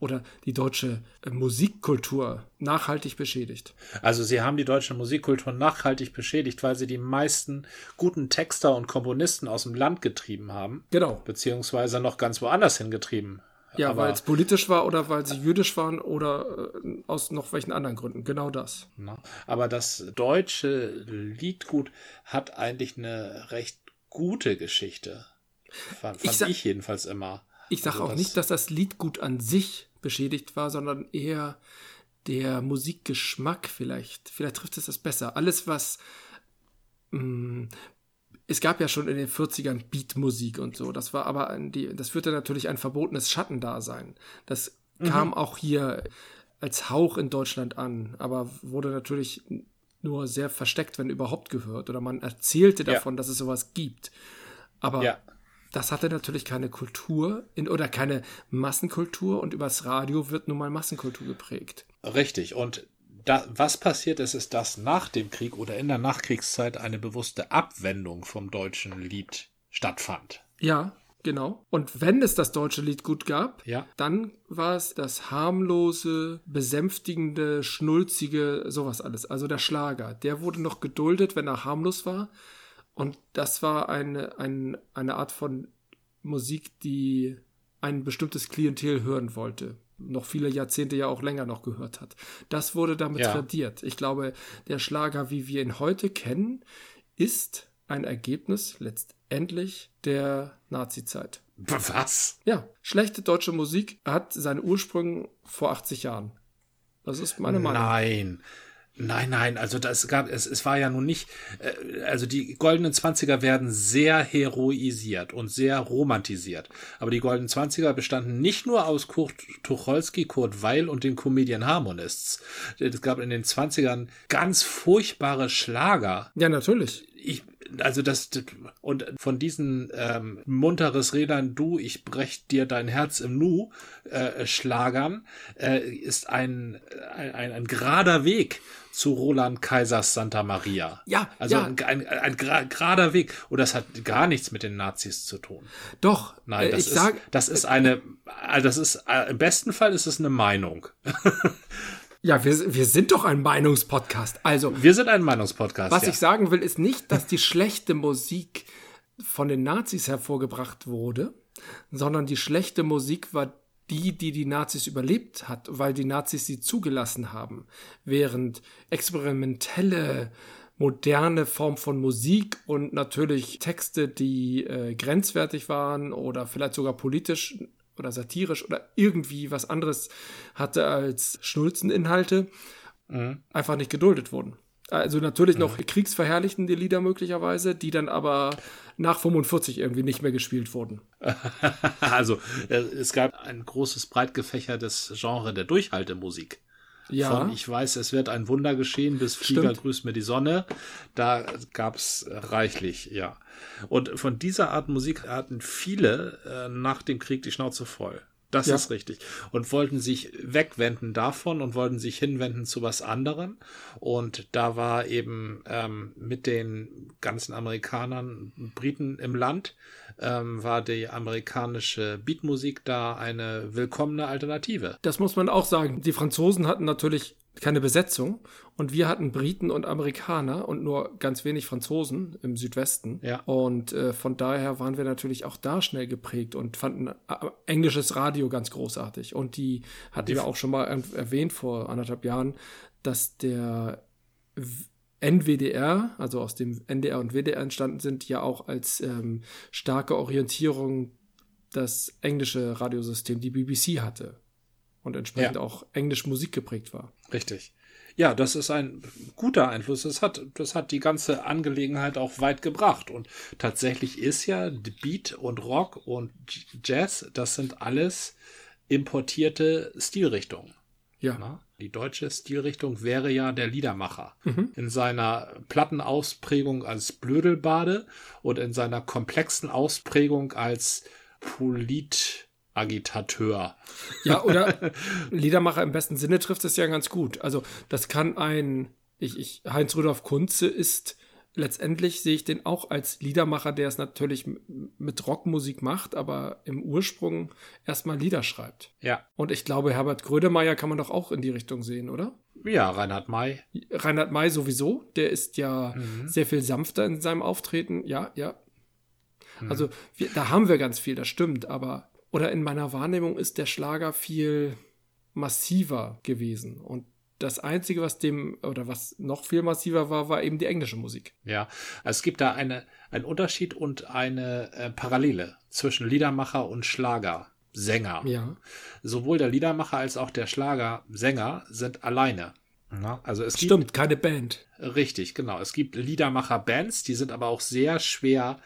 [SPEAKER 1] oder die deutsche äh, Musikkultur nachhaltig beschädigt.
[SPEAKER 2] Also sie haben die deutsche Musikkultur nachhaltig beschädigt, weil sie die meisten guten Texter und Komponisten aus dem Land getrieben haben.
[SPEAKER 1] Genau.
[SPEAKER 2] Beziehungsweise noch ganz woanders hingetrieben
[SPEAKER 1] ja, weil es politisch war oder weil sie jüdisch waren oder äh, aus noch welchen anderen Gründen. Genau das.
[SPEAKER 2] Na, aber das deutsche Liedgut hat eigentlich eine recht gute Geschichte. Fand, fand ich, ich, jedenfalls immer.
[SPEAKER 1] Ich sage also auch das nicht, dass das Liedgut an sich beschädigt war, sondern eher der Musikgeschmack vielleicht. Vielleicht trifft es das besser. Alles, was mh, mm, es gab ja schon in den 40ern Beatmusik und so. Das war aber die, das führte natürlich ein verbotenes Schattendasein. Das mhm. kam auch hier als Hauch in Deutschland an, aber wurde natürlich nur sehr versteckt, wenn überhaupt gehört. Oder man erzählte davon, ja. dass es sowas gibt. Aber ja. das hatte natürlich keine Kultur in, oder keine Massenkultur und übers Radio wird nun mal Massenkultur geprägt.
[SPEAKER 2] Richtig. Und da, was passiert ist, ist, dass nach dem Krieg oder in der Nachkriegszeit eine bewusste Abwendung vom deutschen Lied stattfand.
[SPEAKER 1] Ja, genau. Und wenn es das deutsche Lied gut gab,
[SPEAKER 2] ja.
[SPEAKER 1] dann war es das harmlose, besänftigende, schnulzige, sowas alles. Also der Schlager. Der wurde noch geduldet, wenn er harmlos war. Und das war eine, eine, eine Art von Musik, die ein bestimmtes Klientel hören wollte noch viele Jahrzehnte ja auch länger noch gehört hat. Das wurde damit ja. tradiert. Ich glaube, der Schlager, wie wir ihn heute kennen, ist ein Ergebnis letztendlich der Nazi-Zeit.
[SPEAKER 2] Was?
[SPEAKER 1] Ja, schlechte deutsche Musik hat seine Ursprünge vor 80 Jahren. Das ist meine Meinung.
[SPEAKER 2] Nein. Nein, nein, also das gab es, es war ja nun nicht, äh, also die goldenen Zwanziger werden sehr heroisiert und sehr romantisiert. Aber die goldenen Zwanziger bestanden nicht nur aus Kurt Tucholsky, Kurt Weil und den Comedian Harmonists. Es gab in den Zwanzigern ganz furchtbare Schlager.
[SPEAKER 1] Ja, natürlich.
[SPEAKER 2] Ich, also das und von diesen ähm, munteres Rädern du ich brech dir dein Herz im Nu äh, Schlagern äh, ist ein, ein ein, ein gerader Weg zu Roland Kaisers Santa Maria.
[SPEAKER 1] Ja,
[SPEAKER 2] also
[SPEAKER 1] ja.
[SPEAKER 2] ein, ein, ein, gerader Weg und das hat gar nichts mit den Nazis zu tun.
[SPEAKER 1] Doch,
[SPEAKER 2] nein, äh, das ist sag, das ist eine also das ist äh, im besten Fall ist es eine Meinung.
[SPEAKER 1] Ja, wir, wir sind doch ein Meinungspodcast. Also.
[SPEAKER 2] Wir sind ein Meinungspodcast.
[SPEAKER 1] Was ja. ich sagen will, ist nicht, dass die schlechte Musik von den Nazis hervorgebracht wurde, sondern die schlechte Musik war die, die die Nazis überlebt hat, weil die Nazis sie zugelassen haben. Während experimentelle, moderne Form von Musik und natürlich Texte, die äh, grenzwertig waren oder vielleicht sogar politisch oder satirisch oder irgendwie was anderes hatte als Schnulzeninhalte, mhm. einfach nicht geduldet wurden. Also natürlich noch mhm. kriegsverherrlichende Lieder möglicherweise, die dann aber nach 45 irgendwie nicht mehr gespielt wurden.
[SPEAKER 2] also äh, es gab ein großes, breit gefächertes Genre der Durchhaltemusik. Ja. Von Ich weiß, es wird ein Wunder geschehen bis Flieger Stimmt. grüßt mir die Sonne. Da gab's reichlich, ja. Und von dieser Art Musik hatten viele äh, nach dem Krieg die Schnauze voll. Das ja. ist richtig. Und wollten sich wegwenden davon und wollten sich hinwenden zu was anderem. Und da war eben ähm, mit den ganzen Amerikanern, Briten im Land, ähm, war die amerikanische Beatmusik da eine willkommene Alternative.
[SPEAKER 1] Das muss man auch sagen. Die Franzosen hatten natürlich keine Besetzung und wir hatten Briten und Amerikaner und nur ganz wenig Franzosen im Südwesten.
[SPEAKER 2] Ja.
[SPEAKER 1] Und äh, von daher waren wir natürlich auch da schnell geprägt und fanden äh, englisches Radio ganz großartig. Und die hatten die wir auch schon mal erwähnt vor anderthalb Jahren, dass der NWDR, also aus dem NDR und WDR entstanden sind, ja auch als ähm, starke Orientierung das englische Radiosystem, die BBC hatte und entsprechend ja. auch englisch Musik geprägt war.
[SPEAKER 2] Richtig. Ja, das ist ein guter Einfluss. Das hat, das hat die ganze Angelegenheit auch weit gebracht. Und tatsächlich ist ja Beat und Rock und Jazz, das sind alles importierte Stilrichtungen.
[SPEAKER 1] Ja. Na?
[SPEAKER 2] Die deutsche Stilrichtung wäre ja der Liedermacher. Mhm. In seiner platten Ausprägung als Blödelbade und in seiner komplexen Ausprägung als Polit Agitateur.
[SPEAKER 1] Ja, oder Liedermacher im besten Sinne trifft es ja ganz gut. Also, das kann ein, ich, ich, Heinz Rudolf Kunze ist letztendlich sehe ich den auch als Liedermacher, der es natürlich mit Rockmusik macht, aber im Ursprung erstmal Lieder schreibt.
[SPEAKER 2] Ja.
[SPEAKER 1] Und ich glaube, Herbert Grödemeyer kann man doch auch in die Richtung sehen, oder?
[SPEAKER 2] Ja, Reinhard May.
[SPEAKER 1] Reinhard May sowieso, der ist ja mhm. sehr viel sanfter in seinem Auftreten. Ja, ja. Mhm. Also wir, da haben wir ganz viel, das stimmt, aber oder in meiner Wahrnehmung ist der Schlager viel massiver gewesen. Und das Einzige, was dem, oder was noch viel massiver war, war eben die englische Musik.
[SPEAKER 2] Ja, also es gibt da eine, einen Unterschied und eine äh, Parallele zwischen Liedermacher und Schlagersänger.
[SPEAKER 1] Ja.
[SPEAKER 2] Sowohl der Liedermacher als auch der Schlagersänger sind alleine.
[SPEAKER 1] Ja, also es Stimmt, gibt, keine Band.
[SPEAKER 2] Richtig, genau. Es gibt Liedermacher-Bands, die sind aber auch sehr schwer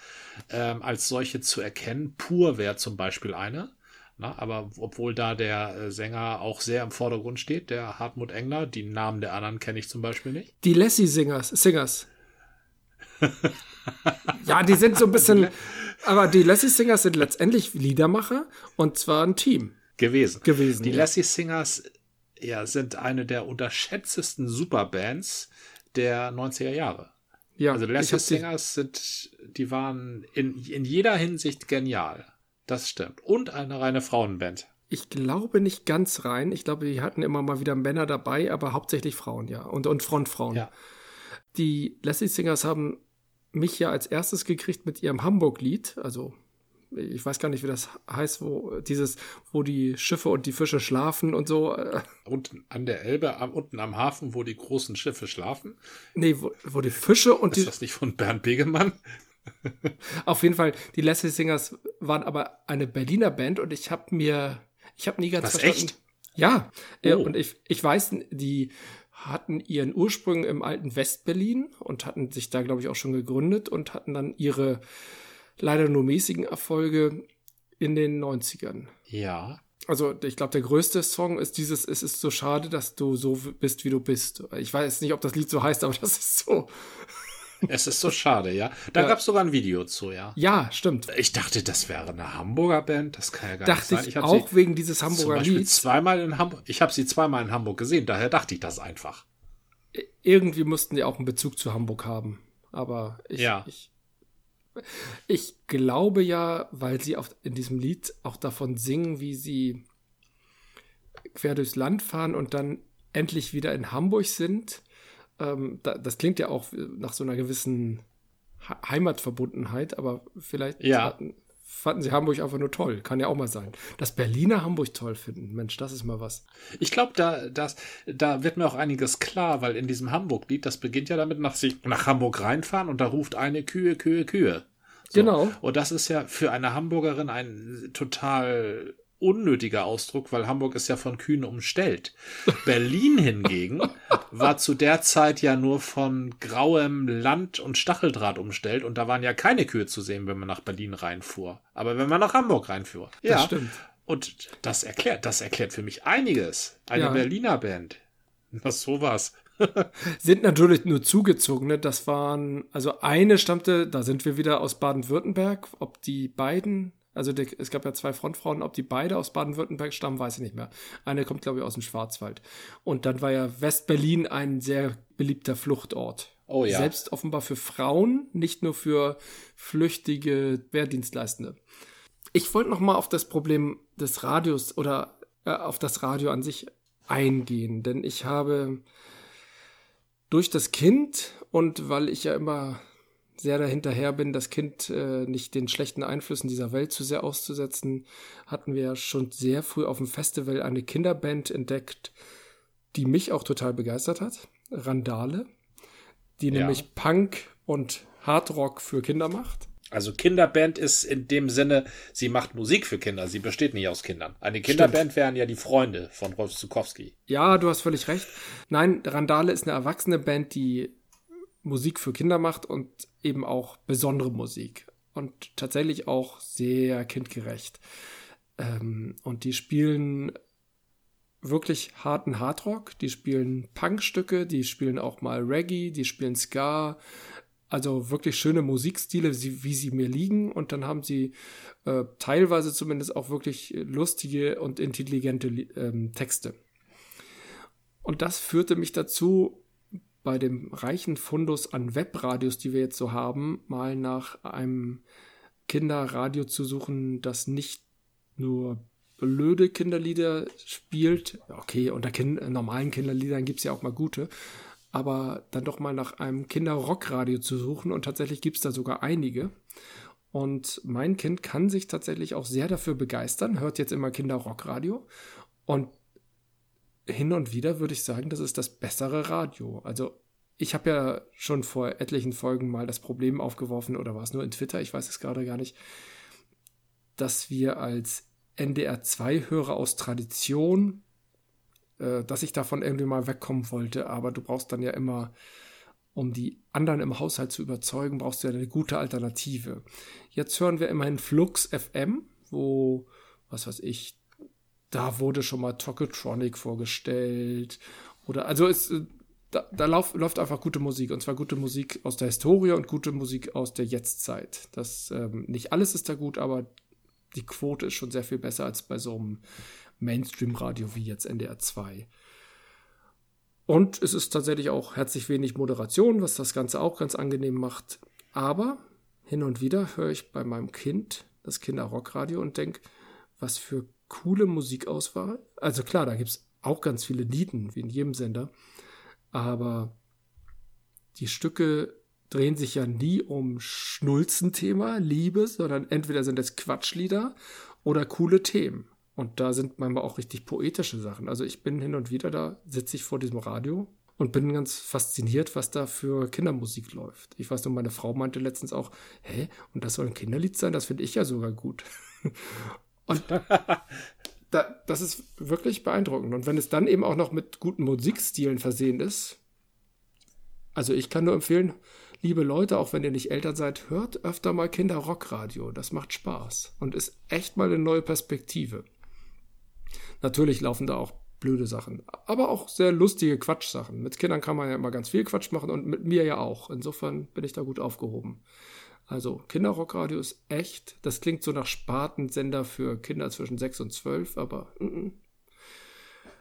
[SPEAKER 2] ähm, als solche zu erkennen. Pur wäre zum Beispiel eine. Na, aber obwohl da der äh, Sänger auch sehr im Vordergrund steht, der Hartmut Engler, die Namen der anderen kenne ich zum Beispiel nicht.
[SPEAKER 1] Die Lassie Singers, Singers. ja, die sind so ein bisschen, aber die Lassie Singers sind letztendlich Liedermacher und zwar ein Team.
[SPEAKER 2] Gewesen.
[SPEAKER 1] Gewesen.
[SPEAKER 2] Die ja. Lassie Singers ja, sind eine der unterschätztesten Superbands der 90er Jahre. Ja, also Lassie Singers sind, die waren in, in jeder Hinsicht genial. Das stimmt. Und eine reine Frauenband.
[SPEAKER 1] Ich glaube nicht ganz rein. Ich glaube, die hatten immer mal wieder Männer dabei, aber hauptsächlich Frauen, ja. Und, und Frontfrauen.
[SPEAKER 2] Ja.
[SPEAKER 1] Die Lassie Singers haben mich ja als erstes gekriegt mit ihrem Hamburg-Lied, also ich weiß gar nicht, wie das heißt, wo dieses, wo die Schiffe und die Fische schlafen und so.
[SPEAKER 2] Unten an der Elbe, am, unten am Hafen, wo die großen Schiffe schlafen?
[SPEAKER 1] Nee, wo, wo die Fische und
[SPEAKER 2] ist die. Ist das nicht von Bernd Begemann?
[SPEAKER 1] Auf jeden Fall, die Leslie Singers waren aber eine Berliner Band und ich habe mir, ich habe nie ganz
[SPEAKER 2] Was, verstanden. Echt?
[SPEAKER 1] Ja, oh. und ich, ich weiß, die hatten ihren Ursprung im alten Westberlin und hatten sich da, glaube ich, auch schon gegründet und hatten dann ihre leider nur mäßigen Erfolge in den 90ern.
[SPEAKER 2] Ja.
[SPEAKER 1] Also ich glaube, der größte Song ist dieses, es ist so schade, dass du so bist, wie du bist. Ich weiß nicht, ob das Lied so heißt, aber das ist so.
[SPEAKER 2] Es ist so schade, ja. Da ja. gab es sogar ein Video zu, ja.
[SPEAKER 1] Ja, stimmt.
[SPEAKER 2] Ich dachte, das wäre eine Hamburger Band. Das kann ja gar
[SPEAKER 1] dachte
[SPEAKER 2] nicht sein.
[SPEAKER 1] Ich, ich auch wegen dieses Hamburger Lieds.
[SPEAKER 2] Zweimal in Hamburg. Ich habe sie zweimal in Hamburg gesehen, daher dachte ich das einfach.
[SPEAKER 1] Irgendwie mussten die auch einen Bezug zu Hamburg haben. Aber ich,
[SPEAKER 2] ja.
[SPEAKER 1] ich ich glaube ja, weil sie auf, in diesem Lied auch davon singen, wie sie quer durchs Land fahren und dann endlich wieder in Hamburg sind. Ähm, da, das klingt ja auch nach so einer gewissen Heimatverbundenheit, aber vielleicht
[SPEAKER 2] ja.
[SPEAKER 1] hatten, fanden sie Hamburg einfach nur toll. Kann ja auch mal sein. Dass Berliner Hamburg toll finden, Mensch, das ist mal was.
[SPEAKER 2] Ich glaube, da, da wird mir auch einiges klar, weil in diesem Hamburg-Lied, das beginnt ja damit, nach, sich nach Hamburg reinfahren und da ruft eine Kühe, Kühe, Kühe.
[SPEAKER 1] So. Genau.
[SPEAKER 2] Und das ist ja für eine Hamburgerin ein total unnötiger Ausdruck, weil Hamburg ist ja von Kühen umstellt. Berlin hingegen war zu der Zeit ja nur von grauem Land und Stacheldraht umstellt und da waren ja keine Kühe zu sehen, wenn man nach Berlin reinfuhr. Aber wenn man nach Hamburg reinfuhr.
[SPEAKER 1] Ja, das stimmt.
[SPEAKER 2] Und das erklärt, das erklärt für mich einiges. Eine ja. Berliner Band, Na, sowas.
[SPEAKER 1] sind natürlich nur zugezogene. Das waren, also eine stammte, da sind wir wieder aus Baden-Württemberg. Ob die beiden, also die, es gab ja zwei Frontfrauen, ob die beide aus Baden-Württemberg stammen, weiß ich nicht mehr. Eine kommt, glaube ich, aus dem Schwarzwald. Und dann war ja West-Berlin ein sehr beliebter Fluchtort.
[SPEAKER 2] Oh ja.
[SPEAKER 1] Selbst offenbar für Frauen, nicht nur für flüchtige Wehrdienstleistende. Ich wollte noch mal auf das Problem des Radios oder äh, auf das Radio an sich eingehen, denn ich habe durch das Kind und weil ich ja immer sehr dahinterher bin, das Kind äh, nicht den schlechten Einflüssen dieser Welt zu sehr auszusetzen, hatten wir ja schon sehr früh auf dem Festival eine Kinderband entdeckt, die mich auch total begeistert hat. Randale, die ja. nämlich Punk und Hardrock für Kinder macht.
[SPEAKER 2] Also Kinderband ist in dem Sinne, sie macht Musik für Kinder, sie besteht nicht aus Kindern. Eine Kinderband Stimmt. wären ja die Freunde von Rolf Zukowski.
[SPEAKER 1] Ja, du hast völlig recht. Nein, Randale ist eine erwachsene Band, die Musik für Kinder macht und eben auch besondere Musik. Und tatsächlich auch sehr kindgerecht. Ähm, und die spielen wirklich harten Hardrock, die spielen Punkstücke, die spielen auch mal Reggae, die spielen Ska, also wirklich schöne Musikstile, wie sie mir liegen. Und dann haben sie äh, teilweise zumindest auch wirklich lustige und intelligente ähm, Texte. Und das führte mich dazu, bei dem reichen Fundus an Webradios, die wir jetzt so haben, mal nach einem Kinderradio zu suchen, das nicht nur blöde Kinderlieder spielt. Okay, unter kind normalen Kinderliedern gibt es ja auch mal gute aber dann doch mal nach einem Kinderrockradio zu suchen und tatsächlich gibt es da sogar einige. Und mein Kind kann sich tatsächlich auch sehr dafür begeistern, hört jetzt immer Kinderrockradio und hin und wieder würde ich sagen, das ist das bessere Radio. Also ich habe ja schon vor etlichen Folgen mal das Problem aufgeworfen, oder war es nur in Twitter, ich weiß es gerade gar nicht, dass wir als NDR2-Hörer aus Tradition äh, dass ich davon irgendwie mal wegkommen wollte, aber du brauchst dann ja immer, um die anderen im Haushalt zu überzeugen, brauchst du ja eine gute Alternative. Jetzt hören wir immerhin Flux FM, wo, was weiß ich, da wurde schon mal Tokotronic vorgestellt. Oder, also es, äh, da, da lauf, läuft einfach gute Musik. Und zwar gute Musik aus der Historie und gute Musik aus der Jetztzeit. Das, ähm, nicht alles ist da gut, aber die Quote ist schon sehr viel besser als bei so einem Mainstream-Radio wie jetzt NDR 2. Und es ist tatsächlich auch herzlich wenig Moderation, was das Ganze auch ganz angenehm macht. Aber hin und wieder höre ich bei meinem Kind das Kinderrockradio und denke, was für coole Musikauswahl. Also klar, da gibt es auch ganz viele Lieden, wie in jedem Sender. Aber die Stücke drehen sich ja nie um Schnulzenthema, Liebe, sondern entweder sind es Quatschlieder oder coole Themen. Und da sind manchmal auch richtig poetische Sachen. Also ich bin hin und wieder da, sitze ich vor diesem Radio und bin ganz fasziniert, was da für Kindermusik läuft. Ich weiß nur, meine Frau meinte letztens auch, hä, und das soll ein Kinderlied sein? Das finde ich ja sogar gut. und da, das ist wirklich beeindruckend. Und wenn es dann eben auch noch mit guten Musikstilen versehen ist, also ich kann nur empfehlen, liebe Leute, auch wenn ihr nicht Eltern seid, hört öfter mal Kinderrockradio. Das macht Spaß und ist echt mal eine neue Perspektive. Natürlich laufen da auch blöde Sachen, aber auch sehr lustige Quatschsachen. Mit Kindern kann man ja immer ganz viel Quatsch machen und mit mir ja auch. Insofern bin ich da gut aufgehoben. Also Kinderrockradio ist echt, das klingt so nach Spartensender für Kinder zwischen 6 und 12, aber mm, mm,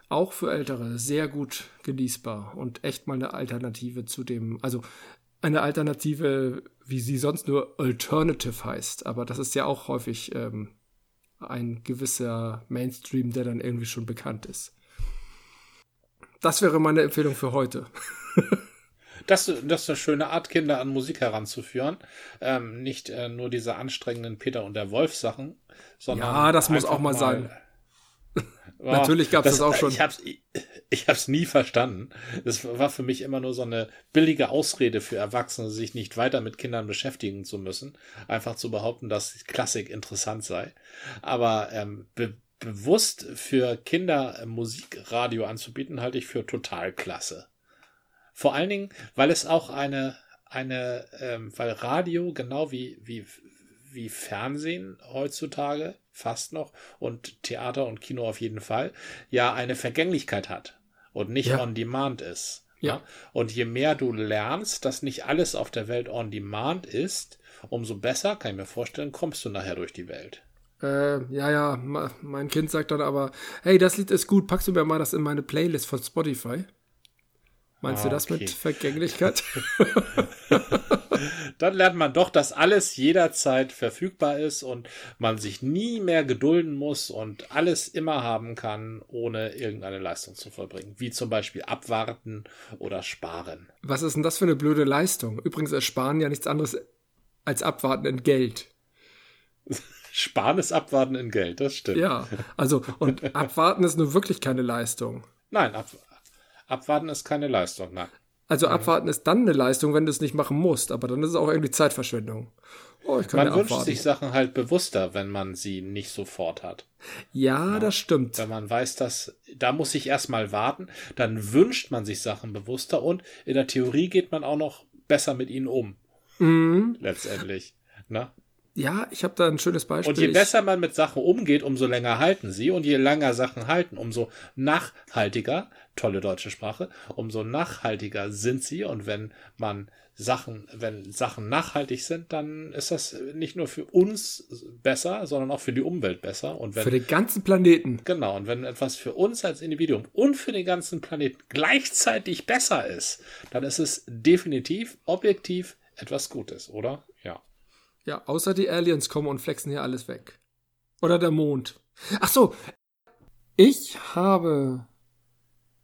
[SPEAKER 1] auch für Ältere sehr gut genießbar und echt mal eine Alternative zu dem, also eine Alternative, wie sie sonst nur Alternative heißt, aber das ist ja auch häufig ähm, ein gewisser Mainstream, der dann irgendwie schon bekannt ist. Das wäre meine Empfehlung für heute.
[SPEAKER 2] Das, das ist eine schöne Art, Kinder an Musik heranzuführen. Ähm, nicht äh, nur diese anstrengenden Peter und der Wolf Sachen, sondern.
[SPEAKER 1] Ja, das muss auch mal, mal sein. Natürlich gab es das, das, auch schon.
[SPEAKER 2] Ich hab's, ich, ich hab's nie verstanden. Das war für mich immer nur so eine billige Ausrede für Erwachsene, sich nicht weiter mit Kindern beschäftigen zu müssen. Einfach zu behaupten, dass Klassik interessant sei. Aber ähm, be bewusst für Kinder Musikradio anzubieten, halte ich für total klasse. Vor allen Dingen, weil es auch eine, eine, ähm, weil Radio genau wie, wie, wie Fernsehen heutzutage fast noch und Theater und Kino auf jeden Fall ja eine Vergänglichkeit hat. und nicht
[SPEAKER 1] Ja.
[SPEAKER 2] on demand ist.
[SPEAKER 1] Ja.
[SPEAKER 2] Und je mehr du lernst, dass nicht alles auf der Welt on demand ist, umso besser, kann ich mir vorstellen, kommst du nachher durch die Welt.
[SPEAKER 1] Äh, ja, ja, mein Kind sagt dann aber, hey, das Lied ist gut, packst du mir mal das in meine Playlist von Spotify? Meinst
[SPEAKER 2] Ah,
[SPEAKER 1] du das
[SPEAKER 2] okay.
[SPEAKER 1] mit Vergänglichkeit?
[SPEAKER 2] Dann lernt man doch, dass alles jederzeit verfügbar ist und man sich nie mehr gedulden muss und alles immer haben kann, ohne irgendeine Leistung zu vollbringen. Wie zum Beispiel abwarten oder sparen.
[SPEAKER 1] Was ist denn das für eine blöde Leistung? Übrigens ist Sparen ja nichts anderes als Abwarten in Geld.
[SPEAKER 2] Sparen ist abwarten in Geld, das stimmt.
[SPEAKER 1] Ja, also, und Abwarten ist nur wirklich keine Leistung.
[SPEAKER 2] Nein, ab, abwarten ist keine Leistung, nein.
[SPEAKER 1] Also Abwarten ist dann eine Leistung, wenn du es nicht machen musst, aber dann ist es auch irgendwie Zeitverschwendung. Oh, ich kann
[SPEAKER 2] Man
[SPEAKER 1] ja
[SPEAKER 2] wünscht
[SPEAKER 1] abwarten.
[SPEAKER 2] sich Sachen halt bewusster, wenn man sie nicht sofort hat.
[SPEAKER 1] ja, das stimmt.
[SPEAKER 2] Wenn man weiß, dass da muss ich erstmal warten, dann wünscht man sich Sachen bewusster und in der Theorie geht man auch noch besser mit ihnen um,
[SPEAKER 1] Mhm.
[SPEAKER 2] letztendlich. Ne?
[SPEAKER 1] Ja, ich habe da ein schönes Beispiel.
[SPEAKER 2] Und je besser man mit Sachen umgeht, umso länger halten sie. Und je länger Sachen halten, umso nachhaltiger, tolle deutsche Sprache, umso nachhaltiger sind sie. Und wenn man Sachen, wenn Sachen nachhaltig sind, dann ist das nicht nur für uns besser, sondern auch für die Umwelt besser. Und wenn
[SPEAKER 1] für den ganzen Planeten.
[SPEAKER 2] Genau, und wenn etwas für uns als Individuum und für den ganzen Planeten gleichzeitig besser ist, dann ist es definitiv, objektiv etwas Gutes, oder? Ja.
[SPEAKER 1] Ja, außer die Aliens kommen und flexen hier alles weg. Oder der Mond. Ach so, ich habe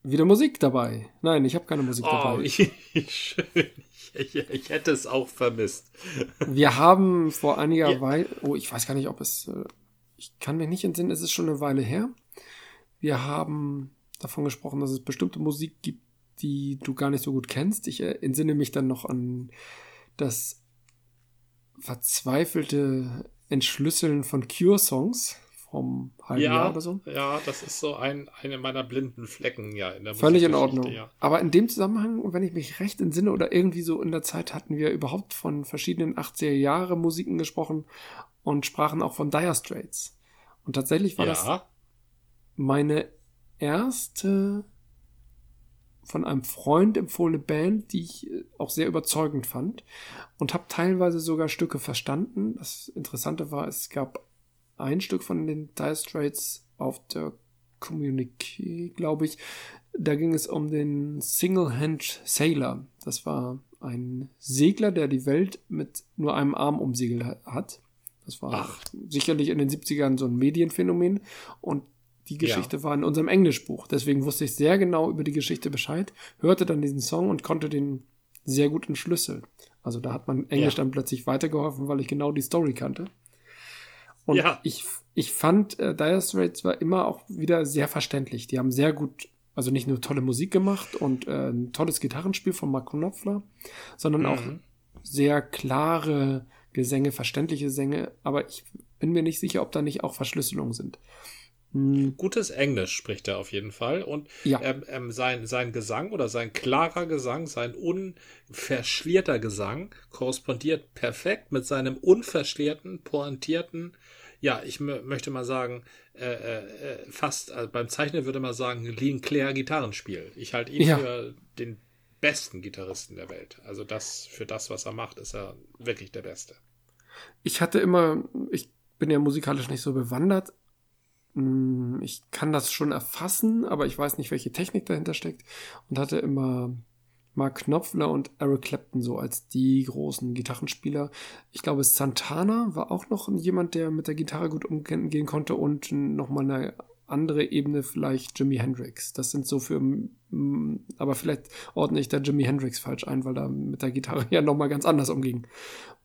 [SPEAKER 1] wieder Musik dabei. Nein, ich habe keine Musik
[SPEAKER 2] Oh,
[SPEAKER 1] dabei.
[SPEAKER 2] schön. Ich, ich, ich hätte es auch vermisst.
[SPEAKER 1] Wir haben vor einiger
[SPEAKER 2] Ja.
[SPEAKER 1] Weile, oh, ich weiß gar nicht, ob es, äh, ich kann mich nicht entsinnen, es ist schon eine Weile her. Wir haben davon gesprochen, dass es bestimmte Musik gibt, die du gar nicht so gut kennst. Ich äh, entsinne mich dann noch an das verzweifelte Entschlüsseln von Cure-Songs vom halben Jahr
[SPEAKER 2] Ja,
[SPEAKER 1] oder so.
[SPEAKER 2] ja, das ist so ein, eine meiner blinden Flecken, ja, in der
[SPEAKER 1] Völlig in Ordnung.
[SPEAKER 2] Ja.
[SPEAKER 1] Aber in dem Zusammenhang, wenn ich mich recht entsinne oder irgendwie so in der Zeit hatten wir überhaupt von verschiedenen 80er Jahre Musiken gesprochen und sprachen auch von Dire Straits. Und tatsächlich war das
[SPEAKER 2] ja.
[SPEAKER 1] meine erste von einem Freund empfohlene Band, die ich äh, auch sehr überzeugend fand und habe teilweise sogar Stücke verstanden. Das Interessante war, es gab ein Stück von den Dire Straits auf der Communique, glaube ich. Da ging es um den Single-Hand Sailor. Das war ein Segler, der die Welt mit nur einem Arm umsegelt ha- hat. Das war
[SPEAKER 2] Ach.
[SPEAKER 1] sicherlich in den 70ern so ein Medienphänomen. Und die Geschichte war in unserem Englischbuch. Deswegen wusste ich sehr genau über die Geschichte Bescheid, hörte dann diesen Song und konnte den sehr gut entschlüsseln. Also da hat man Englisch
[SPEAKER 2] Ja.
[SPEAKER 1] dann plötzlich weitergeholfen, weil ich genau die Story kannte. Und
[SPEAKER 2] Ja.
[SPEAKER 1] ich, ich fand, äh, Dire Straits war immer auch wieder sehr verständlich. Die haben sehr gut, also nicht nur tolle Musik gemacht und äh, ein tolles Gitarrenspiel von Mark Knopfler, sondern auch
[SPEAKER 2] Mhm.
[SPEAKER 1] sehr klare Gesänge, verständliche Sänger. Aber ich bin mir nicht sicher, ob da nicht auch Verschlüsselungen sind. Hm,
[SPEAKER 2] Gutes Englisch spricht er auf jeden Fall. Und
[SPEAKER 1] Ja.
[SPEAKER 2] ähm, ähm, sein, sein Gesang oder sein klarer Gesang, sein unverschlierter Gesang korrespondiert perfekt mit seinem unverschlierten, pointierten, ja, ich mö- möchte mal sagen, äh, äh, äh, fast, also beim Zeichnen würde man sagen, Lean Claire Gitarrenspiel. Ich halte ihn
[SPEAKER 1] Ja.
[SPEAKER 2] für den besten Gitarristen der Welt. Also das, für das, was er macht, ist er wirklich der Beste.
[SPEAKER 1] Ich hatte immer, ich bin ja musikalisch nicht so bewandert. Hm, Ich kann das schon erfassen, aber ich weiß nicht, welche Technik dahinter steckt. Und hatte immer Mark Knopfler und Eric Clapton so als die großen Gitarrenspieler. Ich glaube, Santana war auch noch jemand, der mit der Gitarre gut umgehen konnte und nochmal eine andere Ebene vielleicht Jimi Hendrix. Das sind so für, mm, aber vielleicht ordne ich da Jimi Hendrix falsch ein, weil da mit der Gitarre ja nochmal ganz anders umging.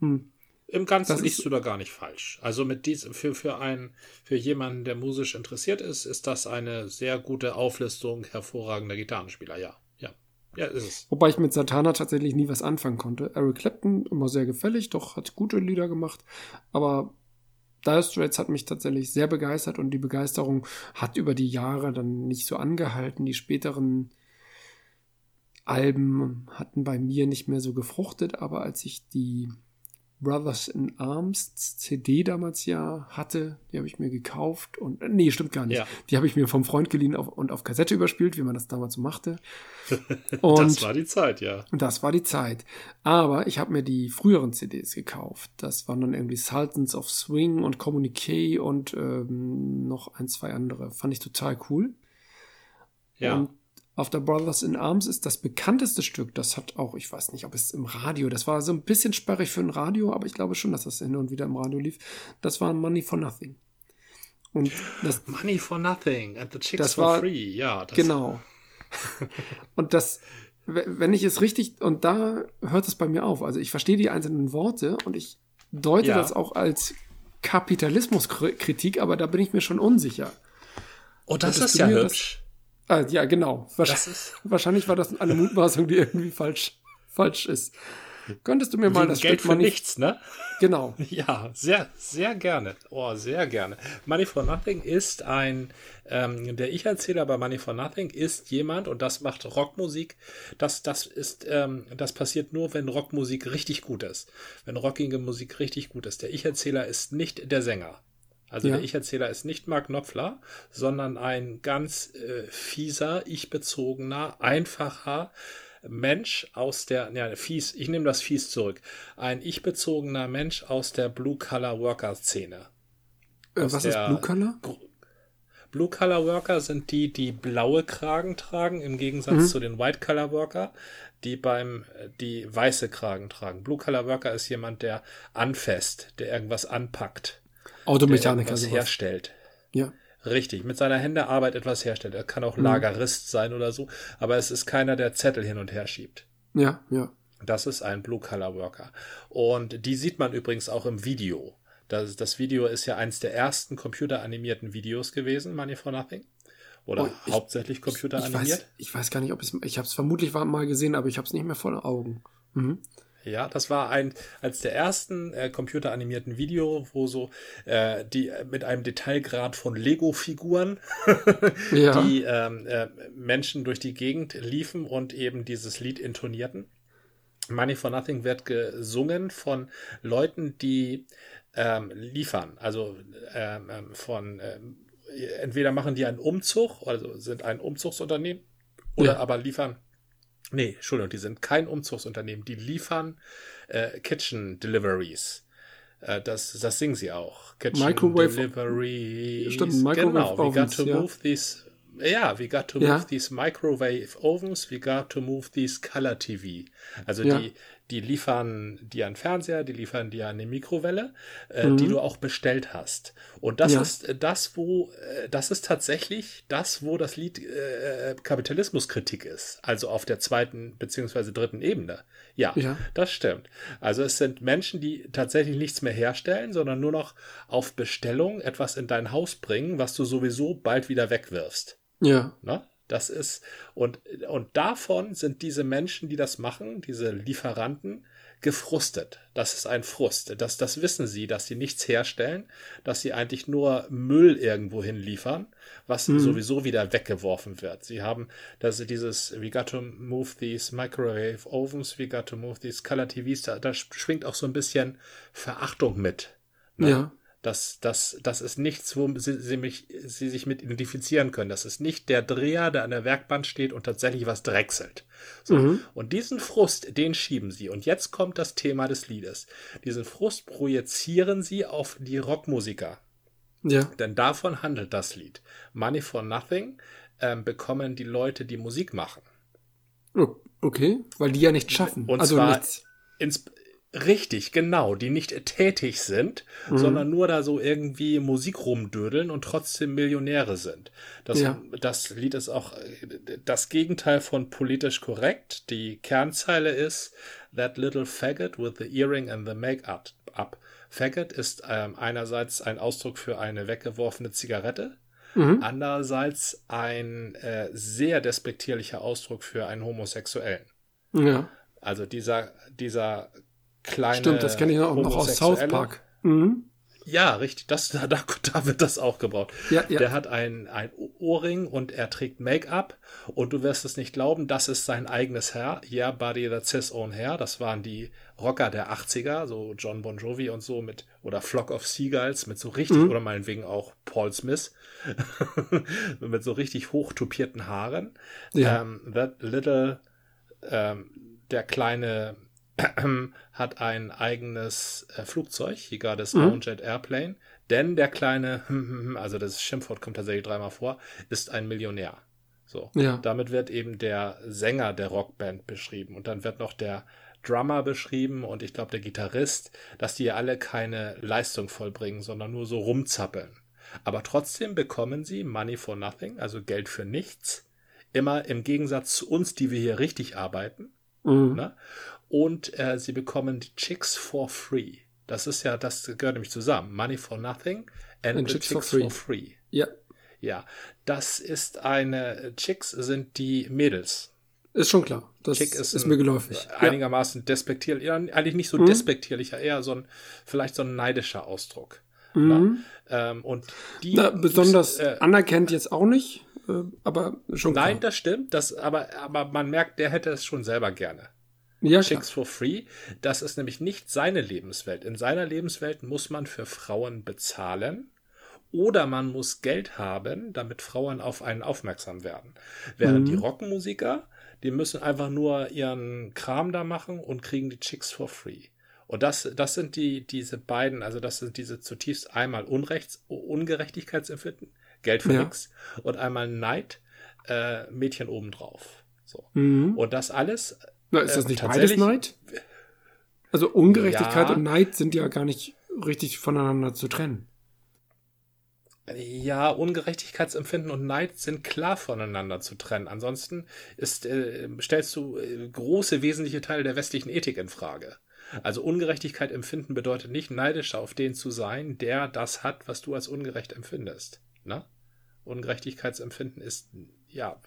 [SPEAKER 1] Hm.
[SPEAKER 2] Im Ganzen
[SPEAKER 1] Das
[SPEAKER 2] liegst du da gar nicht falsch. Also mit diesem, für, für einen, für jemanden, der musisch interessiert ist, ist das eine sehr gute Auflistung hervorragender Gitarrenspieler, ja. Ja. Ja, ist es.
[SPEAKER 1] Wobei ich mit Satana tatsächlich nie was anfangen konnte. Eric Clapton immer sehr gefällig, doch hat gute Lieder gemacht. Aber Dire Straits hat mich tatsächlich sehr begeistert und die Begeisterung hat über die Jahre dann nicht so angehalten. Die späteren Alben hatten bei mir nicht mehr so gefruchtet, aber als ich die Brothers in Arms CD damals ja hatte. Die habe ich mir gekauft und äh, nee, stimmt gar nicht. Ja. Die habe ich mir vom Freund geliehen auf, und auf Kassette überspielt, wie man das damals so machte.
[SPEAKER 2] Und das war die Zeit, ja.
[SPEAKER 1] Das war die Zeit. Aber ich habe mir die früheren CDs gekauft. Das waren dann irgendwie Sultans of Swing und Communique und ähm, noch ein, zwei andere. Fand ich total cool. Ja. Und auf der Brothers in Arms ist das bekannteste Stück. Das hat auch, ich weiß nicht, ob es im Radio, das war so ein bisschen sperrig für ein Radio, aber ich glaube schon, dass das hin und wieder im Radio lief. Das war Money for Nothing.
[SPEAKER 2] Und das, Money for Nothing and the Chicks das for war, Free, ja.
[SPEAKER 1] Das genau. und das, wenn ich es richtig, und da hört es bei mir auf. Also ich verstehe die einzelnen Worte und ich deute ja. das auch als Kapitalismuskritik, aber da bin ich mir schon unsicher.
[SPEAKER 2] Oh, das ist ja hübsch.
[SPEAKER 1] Ah, ja, genau. Wahrscheinlich, wahrscheinlich war das eine Mutmaßung, die irgendwie falsch, falsch ist. Könntest du mir mal das
[SPEAKER 2] Geld Stück für nichts, ne?
[SPEAKER 1] Genau.
[SPEAKER 2] Ja, sehr, sehr gerne. Oh, sehr gerne. Money for Nothing ist ein, ähm, der Ich-Erzähler bei Money for Nothing ist jemand, und das macht Rockmusik, das, das ist, ähm, das passiert nur, wenn Rockmusik richtig gut ist. Wenn rockige Musik richtig gut ist. Der Ich-Erzähler ist nicht der Sänger. Also ja. der Ich-Erzähler ist nicht Mark Knopfler, sondern ein ganz äh, fieser, ich-bezogener, einfacher Mensch aus der, ja, fies, ich nehme das fies zurück, ein ich-bezogener Mensch aus der Blue-Collar-Worker-Szene.
[SPEAKER 1] Äh, was ist Blue-Collar?
[SPEAKER 2] Blue-Collar-Worker sind die, die blaue Kragen tragen, im Gegensatz mhm. zu den White-Collar-Worker, die beim, die weiße Kragen tragen. Blue-Collar-Worker ist jemand, der anfasst, der irgendwas anpackt.
[SPEAKER 1] Automechaniker.
[SPEAKER 2] Der etwas herstellt.
[SPEAKER 1] Ja.
[SPEAKER 2] Richtig, mit seiner Hände Arbeit etwas herstellt. Er kann auch mhm. Lagerist sein oder so, aber es ist keiner, der Zettel hin und her schiebt.
[SPEAKER 1] Ja, ja.
[SPEAKER 2] Das ist ein Blue-Color-Worker. Und die sieht man übrigens auch im Video. Das, das Video ist ja eins der ersten computeranimierten Videos gewesen, Money for Nothing. Oder oh, ich, hauptsächlich computeranimiert.
[SPEAKER 1] Ich weiß, ich weiß gar nicht, ob es. Ich habe es vermutlich mal gesehen, aber ich habe es nicht mehr vor Augen. Mhm.
[SPEAKER 2] Ja, das war ein als der ersten äh, computeranimierten Video, wo so äh, die äh, mit einem Detailgrad von Lego-Figuren ja. die ähm, äh, Menschen durch die Gegend liefen und eben dieses Lied intonierten. Money for Nothing wird gesungen von Leuten, die ähm, liefern, also ähm, ähm von ähm, entweder machen die einen Umzug, also sind ein Umzugsunternehmen, oder ja. aber liefern Nee, Entschuldigung, die sind kein Umzugsunternehmen. Die liefern äh, Kitchen Deliveries. Äh, das, das singen sie auch.
[SPEAKER 1] Kitchen Microwave Deliveries.
[SPEAKER 2] Stimmt, Microwave genau, we got to ja. move these. Ja, we got to ja. move these microwave ovens, we got to move these color TV. Also ja. die, die liefern dir einen Fernseher, die liefern dir eine Mikrowelle, äh, mhm. die du auch bestellt hast. Und das ja. ist äh, das, wo, äh, das ist tatsächlich das, wo das Lied äh, äh, Kapitalismuskritik ist. Also auf der zweiten beziehungsweise dritten Ebene. Ja, ja, das stimmt. Also es sind Menschen, die tatsächlich nichts mehr herstellen, sondern nur noch auf Bestellung etwas in dein Haus bringen, was du sowieso bald wieder wegwirfst.
[SPEAKER 1] Ja.
[SPEAKER 2] Na? Das ist, und, und davon sind diese Menschen, die das machen, diese Lieferanten, gefrustet. Das ist ein Frust. Das, das wissen sie, dass sie nichts herstellen, dass sie eigentlich nur Müll irgendwo hinliefern, was mhm. sowieso wieder weggeworfen wird. Sie haben das, dieses, we got to move these microwave ovens, we got to move these color TVs, da, da schwingt auch so ein bisschen Verachtung mit.
[SPEAKER 1] Ne? Ja.
[SPEAKER 2] Das, das, das ist nichts, wo sie, sie, mich, sie sich mit identifizieren können. Das ist nicht der Dreher, der an der Werkbank steht und tatsächlich was drechselt. So. Mhm. Und diesen Frust, den schieben sie. Und jetzt kommt das Thema des Liedes. Diesen Frust projizieren sie auf die Rockmusiker.
[SPEAKER 1] Ja.
[SPEAKER 2] Denn davon handelt das Lied. Money for Nothing ähm, bekommen die Leute, die Musik machen.
[SPEAKER 1] Okay, weil die ja nichts schaffen.
[SPEAKER 2] Und also zwar nichts. Ins, Richtig, genau, die nicht tätig sind, mhm. sondern nur da so irgendwie Musik rumdödeln und trotzdem Millionäre sind. Das, ja. das Lied ist auch das Gegenteil von politisch korrekt. Die Kernzeile ist That little faggot with the earring and the make-up. Faggot ist ähm, einerseits ein Ausdruck für eine weggeworfene Zigarette, mhm. andererseits ein äh, sehr despektierlicher Ausdruck für einen Homosexuellen.
[SPEAKER 1] Ja.
[SPEAKER 2] Also dieser, dieser kleine.
[SPEAKER 1] Stimmt, das kenne ich auch noch aus South Park. Mhm.
[SPEAKER 2] Ja, richtig. Das, da, da wird das auch gebraucht. Ja, ja. Der hat ein, ein Ohrring und er trägt Make-up und du wirst es nicht glauben, das ist sein eigenes Hair. Yeah, Buddy, that's his own hair. Das waren die Rocker der 80er, so John Bon Jovi und so mit, oder Flock of Seagulls mit so richtig, mhm. oder meinetwegen auch Paul Smith, mit so richtig hochtupierten Haaren. Ja. Um, ähm, that little, um, ähm, der kleine hat ein eigenes äh, Flugzeug. He got his mhm. own jet airplane. Denn der kleine, also das Schimpfwort kommt tatsächlich dreimal vor, ist ein Millionär. So. Ja. Damit wird eben der Sänger der Rockband beschrieben. Und dann wird noch der Drummer beschrieben und ich glaube der Gitarrist, dass die alle keine Leistung vollbringen, sondern nur so rumzappeln. Aber trotzdem bekommen sie Money for Nothing, also Geld für nichts. Immer im Gegensatz zu uns, die wir hier richtig arbeiten. Mhm. Ne? Und äh, sie bekommen die Chicks for free. Das ist ja, das gehört nämlich zusammen. Money for nothing and, and Chicks, Chicks for, free. for free. Ja. Ja, das ist eine, Chicks sind die Mädels.
[SPEAKER 1] Ist schon klar. Das Chick ist, ist mir geläufig.
[SPEAKER 2] Einigermaßen ja. despektierlich. Ja, eigentlich nicht so mhm. despektierlicher, eher so ein, vielleicht so ein neidischer Ausdruck. Mhm.
[SPEAKER 1] Ähm, und die. Na, besonders äh, anerkennt jetzt auch nicht, äh, aber schon
[SPEAKER 2] klar. Nein, das stimmt. Das, aber, aber man merkt, der hätte es schon selber gerne ja, Chicks for Free. Das ist nämlich nicht seine Lebenswelt. In seiner Lebenswelt muss man für Frauen bezahlen oder man muss Geld haben, damit Frauen auf einen aufmerksam werden. Während mhm. die Rockmusiker, die müssen einfach nur ihren Kram da machen und kriegen die Chicks for free. Und das, das sind die, diese beiden, also das sind diese zutiefst einmal Unrechts, Ungerechtigkeitsempfinden, Geld für ja. nichts, und einmal Neid, äh, Mädchen obendrauf. So. Mhm. Und das alles
[SPEAKER 1] na, ist das äh, nicht äh, beides Neid? Also Ungerechtigkeit ja. und Neid sind ja gar nicht richtig voneinander zu trennen.
[SPEAKER 2] Ja, Ungerechtigkeitsempfinden und Neid sind klar voneinander zu trennen. Ansonsten ist, äh, stellst du äh, große wesentliche Teile der westlichen Ethik in Frage. Also Ungerechtigkeit empfinden bedeutet nicht neidisch auf den zu sein, der das hat, was du als ungerecht empfindest. Ne? Ungerechtigkeitsempfinden ist ja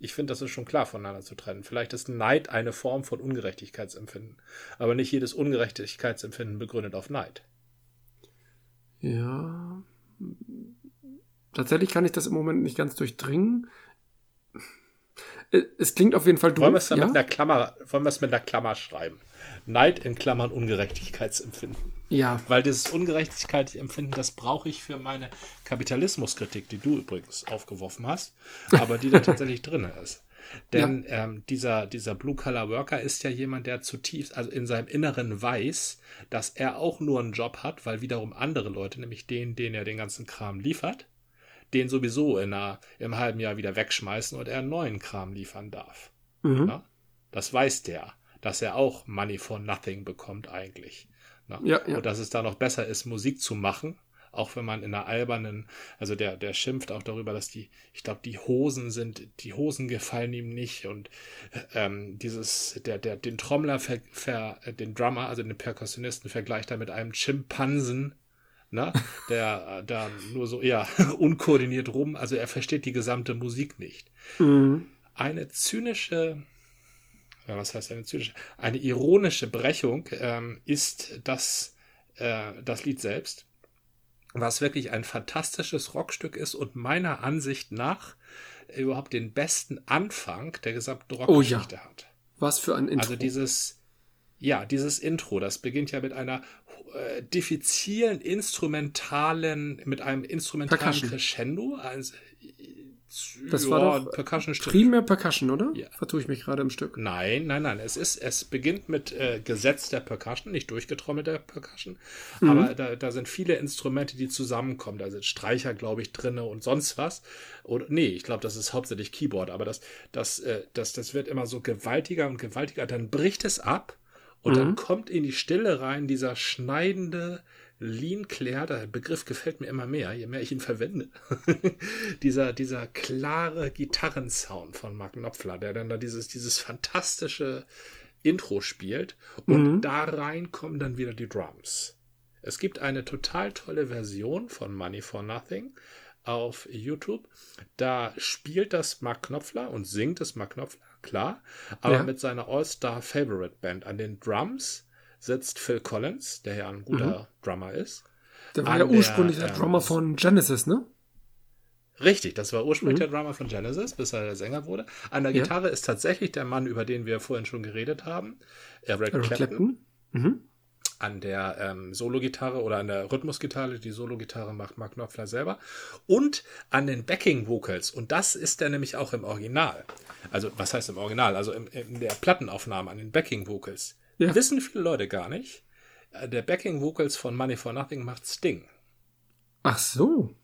[SPEAKER 2] ich finde, das ist schon klar voneinander zu trennen. Vielleicht ist Neid eine Form von Ungerechtigkeitsempfinden, aber nicht jedes Ungerechtigkeitsempfinden begründet auf Neid.
[SPEAKER 1] Ja. Tatsächlich kann ich das im Moment nicht ganz durchdringen. Es klingt auf jeden Fall
[SPEAKER 2] doof. Wollen wir es ja? mit einer Klammer, wollen wir es mit einer Klammer schreiben? Neid in Klammern Ungerechtigkeitsempfinden. Ja. Weil dieses Ungerechtigkeitsempfinden, das brauche ich für meine Kapitalismuskritik, die du übrigens aufgeworfen hast, aber die da tatsächlich drin ist. Denn ja. ähm, dieser, dieser Blue-Collar-Worker ist ja jemand, der zutiefst, also in seinem Inneren weiß, dass er auch nur einen Job hat, weil wiederum andere Leute, nämlich den, den er den ganzen Kram liefert, den sowieso in einer, im halben Jahr wieder wegschmeißen und er einen neuen Kram liefern darf. Mhm. Ja? Das weiß der, dass er auch Money for Nothing bekommt eigentlich. Ne? Ja, ja. Und dass es da noch besser ist, Musik zu machen, auch wenn man in einer albernen, also der, der schimpft auch darüber, dass die, ich glaube, die Hosen sind, die Hosen gefallen ihm nicht und ähm, dieses, der, der, den Trommler, ver, ver, den Drummer, also den Perkussionisten vergleicht er mit einem Schimpansen, ne, der äh, da nur so, ja, unkoordiniert rum, also er versteht die gesamte Musik nicht. Mhm. Eine zynische ja, was heißt eine zynische, eine ironische Brechung ähm, ist das, äh, das Lied selbst, was wirklich ein fantastisches Rockstück ist und meiner Ansicht nach überhaupt den besten Anfang der gesamten Rockgeschichte oh, ja. hat.
[SPEAKER 1] Was für ein Intro.
[SPEAKER 2] Also dieses, ja, dieses Intro, das beginnt ja mit einer äh, diffizilen instrumentalen, mit einem instrumentalen Percussion. Crescendo, also
[SPEAKER 1] das ja, war doch Percussion primär Percussion, oder? Ja. Vertue ich mich gerade im Stück.
[SPEAKER 2] Nein, nein, nein. Es ist, es beginnt mit äh, gesetzter Percussion, nicht durchgetrommelter Percussion. Mhm. Aber da, da sind viele Instrumente, die zusammenkommen. Da sind Streicher, glaube ich, drinne und sonst was. Oder, nee, ich glaube, das ist hauptsächlich Keyboard. Aber das, das, äh, das, das wird immer so gewaltiger und gewaltiger. Dann bricht es ab und mhm. dann kommt in die Stille rein dieser schneidende, Lean Claire, der Begriff gefällt mir immer mehr, je mehr ich ihn verwende. dieser, dieser klare Gitarrensound von Mark Knopfler, der dann da dieses, dieses fantastische Intro spielt und mhm. da rein kommen dann wieder die Drums. Es gibt eine total tolle Version von Money for Nothing auf YouTube. Da spielt das Mark Knopfler und singt es Mark Knopfler, klar, aber ja. mit seiner All-Star Favorite Band an den Drums sitzt Phil Collins, der ja ein guter mhm. Drummer ist.
[SPEAKER 1] Der war ja ursprünglich der, der Drummer von Genesis, ne?
[SPEAKER 2] Richtig, das war ursprünglich mhm. der Drummer von Genesis, bis er der Sänger wurde. An der ja. Gitarre ist tatsächlich der Mann, über den wir vorhin schon geredet haben, Eric, Eric Clapton. Clapton. Mhm. An der ähm, Solo-Gitarre oder an der Rhythmusgitarre, die Solo-Gitarre macht Mark Knopfler selber. Und an den Backing-Vocals. Und das ist er nämlich auch im Original. Also, was heißt im Original? Also im, in der Plattenaufnahme an den Backing-Vocals. Ja. Wissen viele Leute gar nicht. Äh, der Backing-Vocals von Money for Nothing macht Sting.
[SPEAKER 1] Ach so.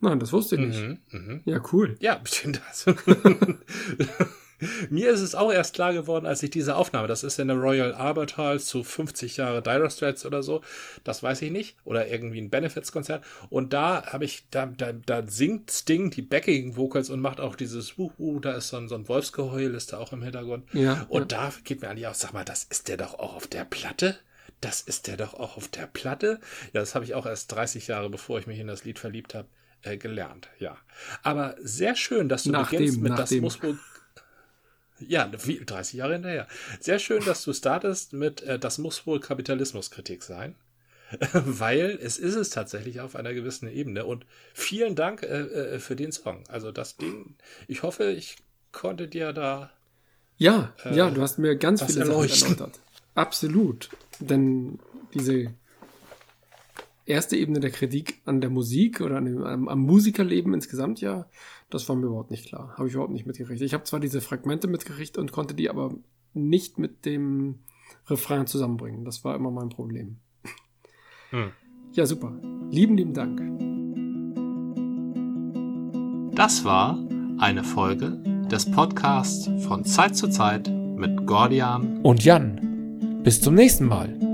[SPEAKER 1] Nein, das wusste ich nicht. Mhm, mh. Ja, cool.
[SPEAKER 2] Ja, das. Mir ist es auch erst klar geworden, als ich diese Aufnahme, das ist in der Royal Albert Hall zu 50 Jahre Dire Straits oder so, das weiß ich nicht, oder irgendwie ein Benefits-Konzert. Und da habe ich, da, da, da singt Sting die Backing Vocals und macht auch dieses Wuhu, da ist so ein, so ein Wolfsgeheul, ist da auch im Hintergrund. Ja. Und ja. da geht mir an die aus, sag mal, das ist der doch auch auf der Platte? Das ist der doch auch auf der Platte? Ja, das habe ich auch erst 30 Jahre, bevor ich mich in das Lied verliebt habe, äh, gelernt, ja. Aber sehr schön, dass du
[SPEAKER 1] nach beginnst
[SPEAKER 2] dem,
[SPEAKER 1] mit
[SPEAKER 2] das muss wohl. Ja, wie, 30 Jahre hinterher. Sehr schön, dass du startest mit äh, das muss wohl Kapitalismuskritik sein. Weil es ist es tatsächlich auf einer gewissen Ebene. Und vielen Dank äh, äh, für den Song. Also das Ding, ich hoffe, ich konnte dir da.
[SPEAKER 1] Ja, äh, ja, du hast mir ganz viele Sachen erläutert. Absolut. Denn diese erste Ebene der Kritik an der Musik oder an dem, am, am Musikerleben insgesamt ja, das war mir überhaupt nicht klar. Habe ich überhaupt nicht mitgekriegt. Ich habe zwar diese Fragmente mitgekriegt und konnte die aber nicht mit dem Refrain zusammenbringen. Das war immer mein Problem. Hm. Ja, super. Lieben, lieben Dank.
[SPEAKER 2] Das war eine Folge des Podcasts von Zeit zu Zeit mit Gordian
[SPEAKER 1] und Jan. Bis zum nächsten Mal.